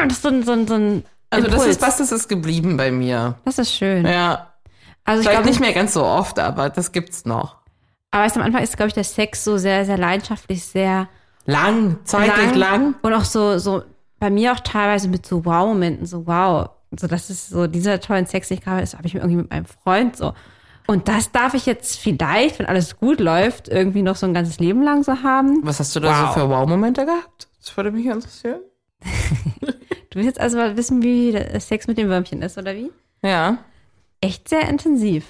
S2: das ist so ein, so so ein
S1: Also das ist was, das ist geblieben bei mir.
S2: Das ist schön.
S1: Ja.
S2: Also ich
S1: Vielleicht
S2: glaube
S1: nicht mehr ganz so oft, aber das gibt's noch.
S2: aber du, am Anfang ist, glaube ich, der Sex so sehr, sehr leidenschaftlich, sehr
S1: Lang, zeitlich lang.
S2: Und auch so, so, bei mir auch teilweise mit so Wow-Momenten, so wow. So, das ist so, dieser tollen Sex, den ich gerade, das habe ich irgendwie mit meinem Freund so. Und das darf ich jetzt vielleicht, wenn alles gut läuft, irgendwie noch so ein ganzes Leben lang so haben.
S1: Was hast du da
S2: Wow.
S1: so für Wow-Momente gehabt? Das würde mich interessieren.
S2: Du willst jetzt also mal wissen, wie der Sex mit dem Würmchen ist, oder wie?
S1: Ja.
S2: Echt sehr intensiv.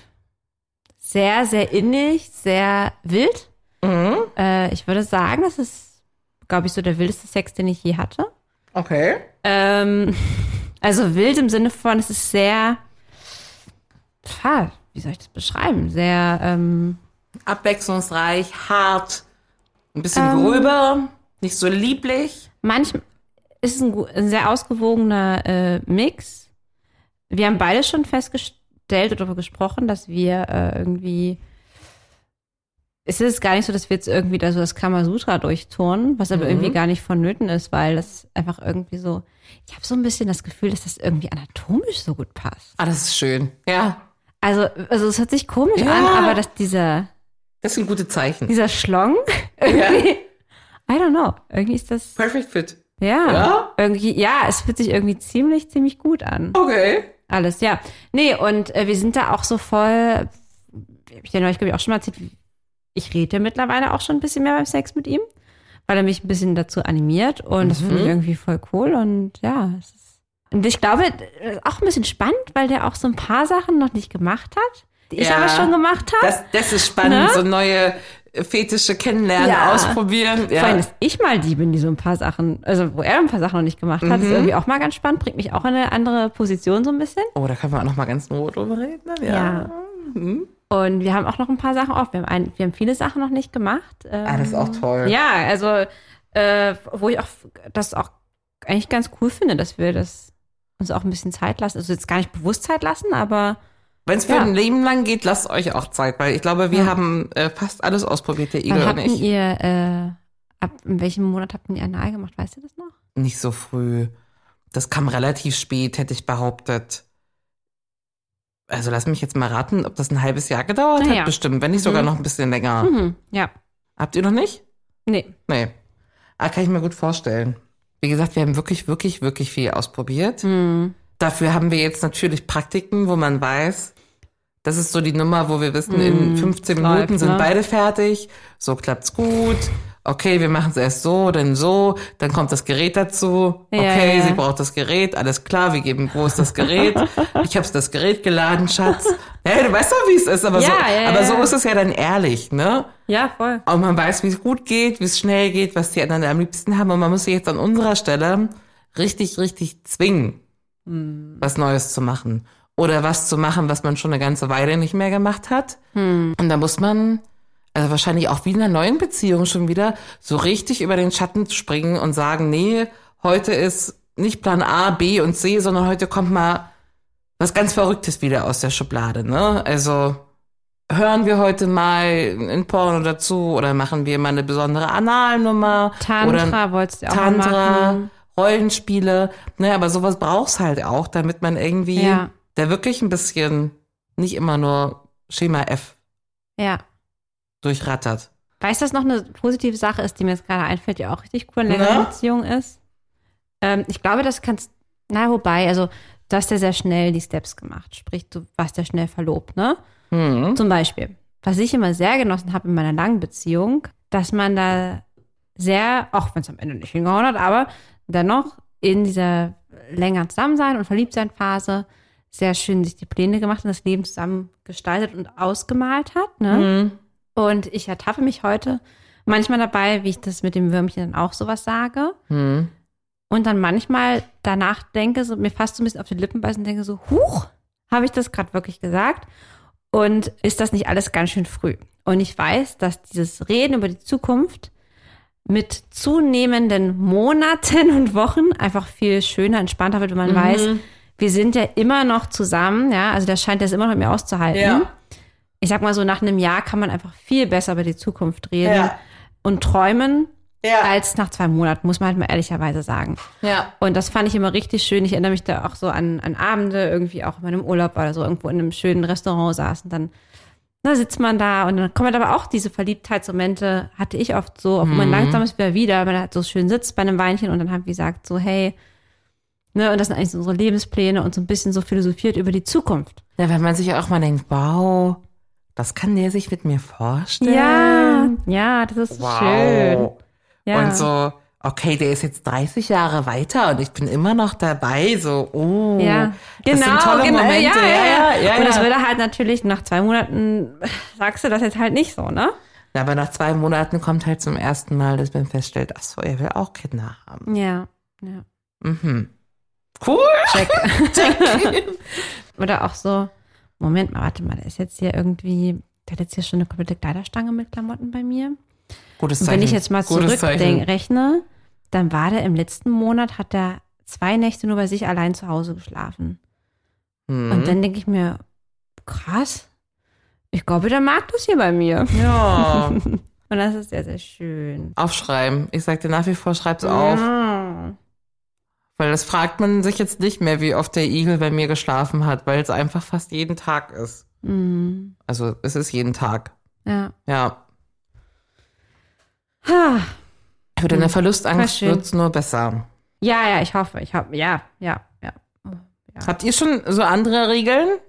S2: Sehr, sehr innig, sehr wild.
S1: Mhm.
S2: Äh, ich würde sagen, das ist, glaube ich, so der wildeste Sex, den ich je hatte.
S1: Okay.
S2: Ähm, also wild im Sinne von, es ist sehr, pah, wie soll ich das beschreiben? Sehr, ähm,
S1: Abwechslungsreich, hart, ein bisschen
S2: Ähm.
S1: gröber, nicht so lieblich.
S2: manchmal ist es ein, ein sehr ausgewogener äh, Mix. Wir haben beide schon festgestellt oder darüber gesprochen, dass wir äh, irgendwie es ist gar nicht so, dass wir jetzt irgendwie da so das Kamasutra durchturnen, was aber irgendwie gar nicht vonnöten ist, weil das einfach irgendwie so, ich habe so ein bisschen das Gefühl, dass das irgendwie anatomisch so gut passt.
S1: Ah, das ist schön. Ja,
S2: Also, also es hört sich komisch
S1: Ja.
S2: an, aber dass dieser,
S1: das sind gute Zeichen.
S2: dieser Schlong irgendwie, I don't know, irgendwie ist das,
S1: Perfect Fit.
S2: ja,
S1: Ja?
S2: irgendwie, ja, es fühlt sich irgendwie ziemlich, ziemlich gut an.
S1: Okay.
S2: Alles, ja. Nee, und äh, wir sind da auch so voll, hab ich ja neulich, glaube ich, auch schon mal erzählt, ich rede ja mittlerweile auch schon ein bisschen mehr beim Sex mit ihm, weil er mich ein bisschen dazu animiert und das finde ich irgendwie voll cool und ja, es ist, und ich glaube, äh, auch ein bisschen spannend, weil der auch so ein paar Sachen noch nicht gemacht hat, die ich
S1: Ja.
S2: aber schon gemacht habe.
S1: Das, das ist spannend,
S2: Ne?
S1: so neue Fetische kennenlernen,
S2: Ja.
S1: ausprobieren.
S2: Vor allem,
S1: Ja.
S2: dass ich mal die bin, die so ein paar Sachen, also wo er ein paar Sachen noch nicht gemacht hat, ist irgendwie auch mal ganz spannend, bringt mich auch in eine andere Position so ein bisschen.
S1: Oh, da können wir auch noch mal ganz in Ruhe drüber reden. ne?
S2: Ja. Und wir haben auch noch ein paar Sachen auf. Wir haben, ein, wir haben viele Sachen noch nicht gemacht. Ähm,
S1: Ah, das ist auch toll.
S2: Ja, also äh, wo ich auch das auch eigentlich ganz cool finde, dass wir das uns auch ein bisschen Zeit lassen. Also jetzt gar nicht bewusst Zeit lassen, aber
S1: Wenn es für
S2: Ja.
S1: ein Leben lang geht, lasst euch auch Zeit, weil ich glaube, wir haben äh, fast alles ausprobiert, der Igel und
S2: habt
S1: ich.
S2: ihr, äh, ab in welchem Monat habt ihr anal gemacht? Weißt du das noch?
S1: Nicht so früh. Das kam relativ spät, hätte ich behauptet. Also lass mich jetzt mal raten, ob das ein halbes Jahr gedauert
S2: Na
S1: hat, bestimmt, wenn nicht sogar noch ein bisschen länger.
S2: Mhm, ja.
S1: Habt ihr noch nicht?
S2: Nee.
S1: Nee. Ah, kann ich mir gut vorstellen. Wie gesagt, wir haben wirklich, wirklich, wirklich viel ausprobiert.
S2: Mhm.
S1: Dafür haben wir jetzt natürlich Praktiken, wo man weiß, das ist so die Nummer, wo wir wissen, in 15
S2: läuft,
S1: Minuten sind
S2: ne?
S1: beide fertig. So klappt's gut. Okay, wir machen es erst so, dann so, dann kommt das Gerät dazu.
S2: Ja,
S1: Okay,
S2: ja,
S1: sie braucht das Gerät, alles klar, wir geben, wo ist das Gerät? Ich hab's das Gerät geladen, Schatz. Ja, du weißt doch, wie es ist, aber, so,
S2: Ja, ja,
S1: aber so ist es ja dann ehrlich, ne?
S2: Ja, voll.
S1: Und man weiß, wie es gut geht, wie es schnell geht, was die anderen am liebsten haben. Und man muss sich jetzt an unserer Stelle richtig, richtig zwingen, was Neues zu machen. Oder was zu machen, was man schon eine ganze Weile nicht mehr gemacht hat. Und da muss man, also wahrscheinlich auch wie in einer neuen Beziehung schon wieder, so richtig über den Schatten springen und sagen, nee, heute ist nicht Plan A, B und C, sondern heute kommt mal was ganz Verrücktes wieder aus der Schublade, ne? Also, hören wir heute mal in Porno dazu oder machen wir mal eine besondere Analnummer
S2: Tantra wolltest du auch
S1: Tantra,
S2: machen.
S1: Rollenspiele, ne, aber sowas brauchst halt auch, damit man irgendwie
S2: Ja.
S1: da wirklich ein bisschen nicht immer nur Schema F
S2: Ja.
S1: Durchrattert.
S2: Weißt du, was noch eine positive Sache ist, die mir jetzt gerade einfällt, die auch richtig cool in längeren? Beziehung ist? Ähm, ich glaube, das kannst, na, wobei, also, du hast ja sehr schnell die Steps gemacht. Sprich, du warst ja schnell verlobt, ne?
S1: Hm.
S2: Zum Beispiel, was ich immer sehr genossen habe in meiner langen Beziehung, dass man da sehr, auch wenn es am Ende nicht hingehauen hat, aber dennoch in dieser länger Zusammensein und Verliebtsein-Phase sehr schön sich die Pläne gemacht und das Leben zusammen gestaltet und ausgemalt hat. Ne?
S1: Hm.
S2: Und ich ertappe mich heute manchmal dabei, wie ich das mit dem Würmchen dann auch sowas sage.
S1: Hm.
S2: Und dann manchmal danach denke, so, mir fast so ein bisschen auf die Lippen beißen und denke so, huch, habe ich das gerade wirklich gesagt? Und ist das nicht alles ganz schön früh? Und ich weiß, dass dieses Reden über die Zukunft mit zunehmenden Monaten und Wochen einfach viel schöner, entspannter wird, wenn man weiß, wir sind ja immer noch zusammen, ja, also der scheint das immer noch mit mir auszuhalten.
S1: Ja.
S2: Ich sag mal so, nach einem Jahr kann man einfach viel besser über die Zukunft reden
S1: Ja.
S2: und träumen,
S1: Ja.
S2: als nach zwei Monaten, muss man halt mal ehrlicherweise sagen.
S1: Ja.
S2: Und das fand ich immer richtig schön. Ich erinnere mich da auch so an, an Abende, irgendwie auch in meinem Urlaub oder so, irgendwo in einem schönen Restaurant saß und dann na, sitzt man da und dann kommen halt aber auch diese Verliebtheitsmomente, hatte ich oft so, obwohl man langsam ist wieder wieder, man halt so schön sitzt bei einem Weinchen und dann haben wir gesagt so, hey, ne, und das sind eigentlich so unsere Lebenspläne und so ein bisschen so philosophiert über die Zukunft.
S1: Ja, wenn man sich auch mal denkt, wow, das kann der sich mit mir vorstellen.
S2: Ja, ja, das ist
S1: wow.
S2: schön. Ja.
S1: Und so, okay, der ist jetzt 30 Jahre weiter und ich bin immer noch dabei, so, oh.
S2: Ja,
S1: das
S2: genau,
S1: sind tolle
S2: genau,
S1: Momente.
S2: Ja, ja, ja.
S1: ja,
S2: Und das würde halt natürlich nach zwei Monaten, sagst du das jetzt halt nicht so, ne?
S1: Ja, aber nach zwei Monaten kommt halt zum ersten Mal, dass man feststellt, ach so, er will auch Kinder haben.
S2: Ja, ja.
S1: Mhm. Cool.
S2: Check.
S1: Check.
S2: Oder auch so, Moment mal, warte mal, der ist jetzt hier irgendwie, der hat jetzt hier schon eine komplette Kleiderstange mit Klamotten bei mir.
S1: Gutes
S2: Und
S1: Zeichen.
S2: wenn ich jetzt mal zurückrechne, dann war der im letzten Monat, hat er zwei Nächte nur bei sich allein zu Hause geschlafen.
S1: Mhm.
S2: Und dann denke ich mir, krass, ich glaube, der mag das hier bei mir.
S1: Ja.
S2: Und das ist sehr, sehr schön.
S1: Aufschreiben. Ich sag dir nach wie vor, schreib's auf.
S2: Ja.
S1: Weil das fragt man sich jetzt nicht mehr, wie oft der Igel bei mir geschlafen hat, weil es einfach fast jeden Tag ist.
S2: Mhm.
S1: Also es ist jeden Tag.
S2: Ja.
S1: Ja.
S2: Ha.
S1: Für deine Verlustangst
S2: schön.
S1: wird's nur besser.
S2: Ja, ja, ich hoffe, ich hoffe, ja, ja, ja.
S1: Habt ihr schon so andere Regeln?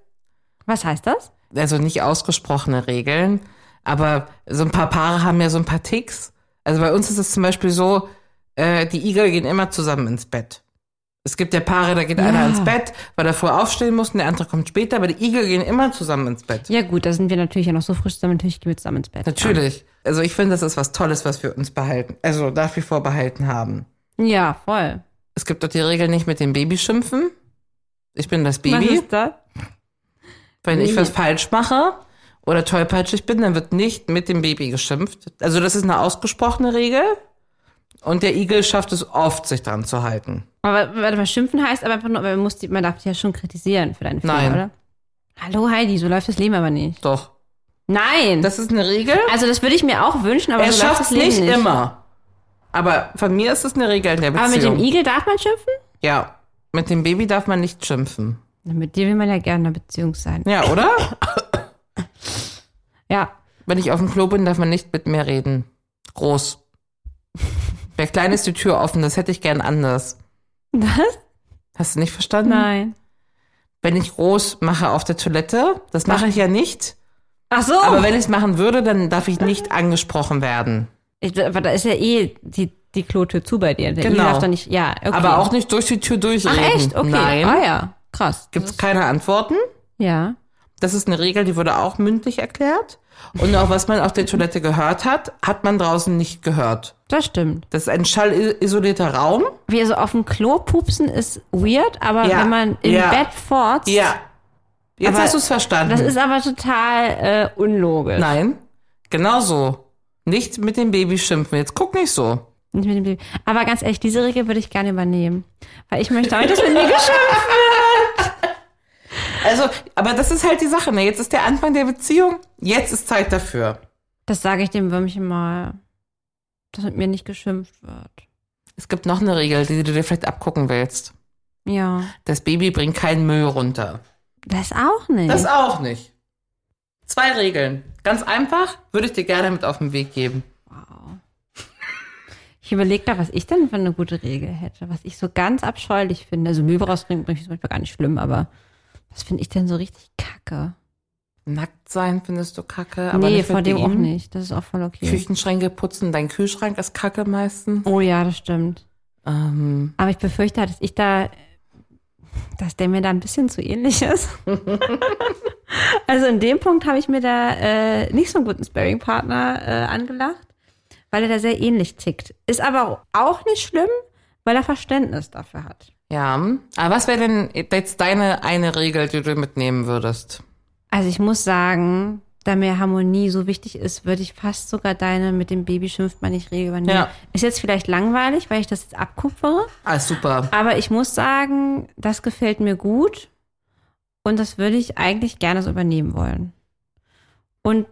S2: Was heißt das?
S1: Also nicht ausgesprochene Regeln, aber so ein paar Paare haben ja so ein paar Ticks. Also bei uns ist es zum Beispiel so, äh, die Igel gehen immer zusammen ins Bett. Es gibt ja Paare, da geht einer
S2: Ja.
S1: ins Bett, weil er vorher aufstehen muss und der andere kommt später, aber die Igel gehen immer zusammen ins Bett.
S2: Ja, gut, da sind wir natürlich ja noch so frisch zusammen, natürlich gehen wir zusammen ins Bett.
S1: Natürlich. Also ich finde, das ist was Tolles, was wir uns behalten, also nach wie vor behalten haben.
S2: Ja, voll.
S1: Es gibt doch die Regel nicht mit dem Baby schimpfen. Ich bin das
S2: Was
S1: Baby.
S2: ist das?
S1: Wenn ich
S2: Nee.
S1: was falsch mache oder tollpatschig bin, dann wird nicht mit dem Baby geschimpft. Also das ist eine ausgesprochene Regel. Und der Igel schafft es oft, sich dran zu halten.
S2: Aber warte mal, schimpfen heißt aber einfach nur, man, muss die, man darf dich ja schon kritisieren für deine Fehler,
S1: Nein.
S2: oder? Hallo Heidi, so läuft das Leben aber nicht.
S1: Doch.
S2: Nein.
S1: Das ist eine Regel.
S2: also das würde ich mir auch wünschen, aber
S1: er
S2: so läuft
S1: schafft
S2: das
S1: es
S2: Leben
S1: nicht,
S2: nicht
S1: immer. Aber von mir ist es eine Regel in der
S2: Aber mit dem
S1: Beziehung.
S2: Igel darf man schimpfen?
S1: ja. Mit dem Baby darf man nicht schimpfen.
S2: Mit dir will man ja gerne in einer Beziehung sein.
S1: Ja, oder?
S2: Ja.
S1: Wenn ich auf dem Klo bin, darf man nicht mit mir reden. Groß. Wer klein ist die Tür offen, das hätte ich gern anders.
S2: Was?
S1: Hast du nicht verstanden?
S2: Nein.
S1: Wenn ich groß mache auf der Toilette, das mache ich ja nicht.
S2: Ach so.
S1: Aber wenn ich es machen würde, dann darf ich nicht angesprochen werden.
S2: ich, aber da ist ja eh die, die Klotür zu bei dir. Der
S1: Genau.
S2: Igel darf doch nicht, ja, okay.
S1: Aber auch nicht durch die Tür durchreden.
S2: Ach echt? Okay.
S1: Nein.
S2: Ah ja, krass.
S1: Gibt es keine Antworten?
S2: Ja.
S1: Das ist eine Regel, die wurde auch mündlich erklärt. Und auch was man auf der Toilette gehört hat, hat man draußen nicht gehört.
S2: Das stimmt.
S1: Das ist ein schallisolierter Raum.
S2: Wie so auf dem Klo pupsen ist weird, aber
S1: Ja.
S2: wenn man im
S1: Ja.
S2: Bett forzt,
S1: Ja. Jetzt
S2: Aber
S1: hast du es verstanden.
S2: das ist aber total äh, unlogisch.
S1: Nein, genau so. Nicht mit dem Baby schimpfen. Jetzt guck nicht so.
S2: Nicht mit dem Baby. Aber ganz ehrlich, diese Regel würde ich gerne übernehmen. Weil ich möchte auch nicht, dass mit mir geschimpft wird.
S1: Also, aber das ist halt die Sache. Ne? Jetzt ist der Anfang der Beziehung. Jetzt ist Zeit dafür.
S2: Das sage ich dem Würmchen mal, dass mit mir nicht geschimpft wird.
S1: Es gibt noch eine Regel, die du dir vielleicht abgucken willst.
S2: Ja.
S1: Das Baby bringt keinen Müll runter.
S2: Das auch nicht.
S1: Das auch nicht. Zwei Regeln. Ganz einfach, würde ich dir gerne mit auf den Weg geben.
S2: Ich überlege da, was ich denn für eine gute Regel hätte, was ich so ganz abscheulich finde. Also Müll rausbringen finde ich zum Beispiel gar nicht schlimm, aber was finde ich denn so richtig kacke?
S1: Nackt sein findest du kacke, aber
S2: nee, vor dem auch nicht. Das ist auch voll okay.
S1: Küchenschränke putzen, dein Kühlschrank ist kacke meistens.
S2: Oh ja, das stimmt.
S1: Ähm,
S2: Aber ich befürchte, dass ich da, dass der mir da ein bisschen zu ähnlich ist. also in dem Punkt habe ich mir da äh, nicht so einen guten Sparring-Partner äh, angelacht, weil er da sehr ähnlich tickt. Ist aber auch nicht schlimm, weil er Verständnis dafür hat.
S1: ja, aber was wäre denn jetzt deine eine Regel, die du mitnehmen würdest?
S2: Also ich muss sagen, da mir Harmonie so wichtig ist, würde ich fast sogar deine mit dem Baby schimpft man nicht Regel übernehmen.
S1: Ja.
S2: Ist jetzt vielleicht langweilig, weil ich das jetzt abkupfere.
S1: Ah, super.
S2: Aber ich muss sagen, das gefällt mir gut und das würde ich eigentlich gerne so übernehmen wollen. Und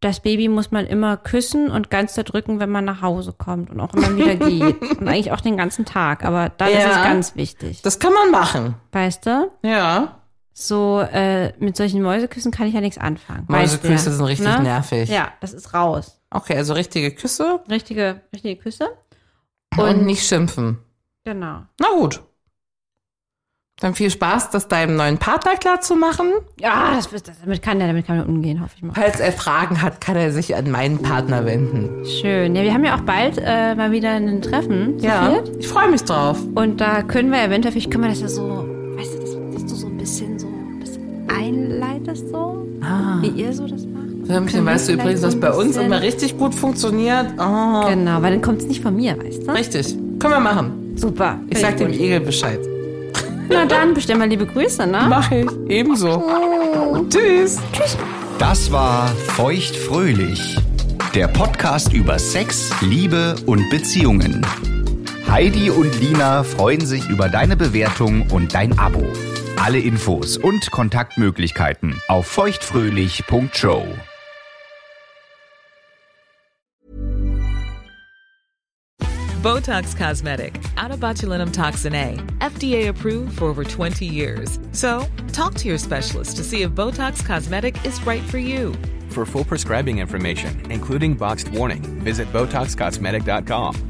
S2: das Baby muss man immer küssen und ganz zerdrücken, wenn man nach Hause kommt und auch immer wieder geht. Und eigentlich auch den ganzen Tag. Aber dann ist es
S1: Ja.
S2: ganz wichtig.
S1: Das kann man machen.
S2: Weißt du?
S1: Ja.
S2: So, äh, mit solchen Mäuseküssen kann ich ja nichts anfangen.
S1: Mäuseküsse sind richtig
S2: ne?
S1: nervig.
S2: Ja, das ist raus.
S1: Okay, also richtige Küsse
S2: Richtige, richtige Küsse.
S1: und, nicht schimpfen.
S2: Genau.
S1: Na gut. Dann viel Spaß, das deinem neuen Partner klar zu machen.
S2: Ja, das, das, damit kann er, damit kann er umgehen, hoffe ich mal.
S1: Falls er Fragen hat, kann er sich an meinen Partner wenden.
S2: Schön. Ja, wir haben ja auch bald äh, mal wieder ein Treffen.
S1: Ja,
S2: viert.
S1: ich freue mich drauf.
S2: Und da können wir eventuell, vielleicht können wir das ja so, einleitest so, wie ihr so das macht. Wir
S1: weißt du übrigens,
S2: ein
S1: bei uns immer richtig gut funktioniert? Oh,
S2: Genau, weil dann kommt es nicht von mir, weißt du?
S1: richtig. Können wir machen.
S2: Super.
S1: Ich sag dem Igel Bescheid.
S2: Na dann, bestell mal liebe Grüße, ne?
S1: Mach ich. Ebenso. Tschüss.
S3: Das war Feuchtfröhlich, der Podcast über Sex, Liebe und Beziehungen. Heidi und Lina freuen sich über deine Bewertung und dein Abo. Alle Infos und Kontaktmöglichkeiten auf feuchtfröhlich.show.
S4: Botox Cosmetic, out of botulinum toxin A, FDA approved for over 20 years. So, talk to your specialist to see if Botox Cosmetic is right for you.
S5: For full prescribing information, including boxed warning, visit BotoxCosmetic.com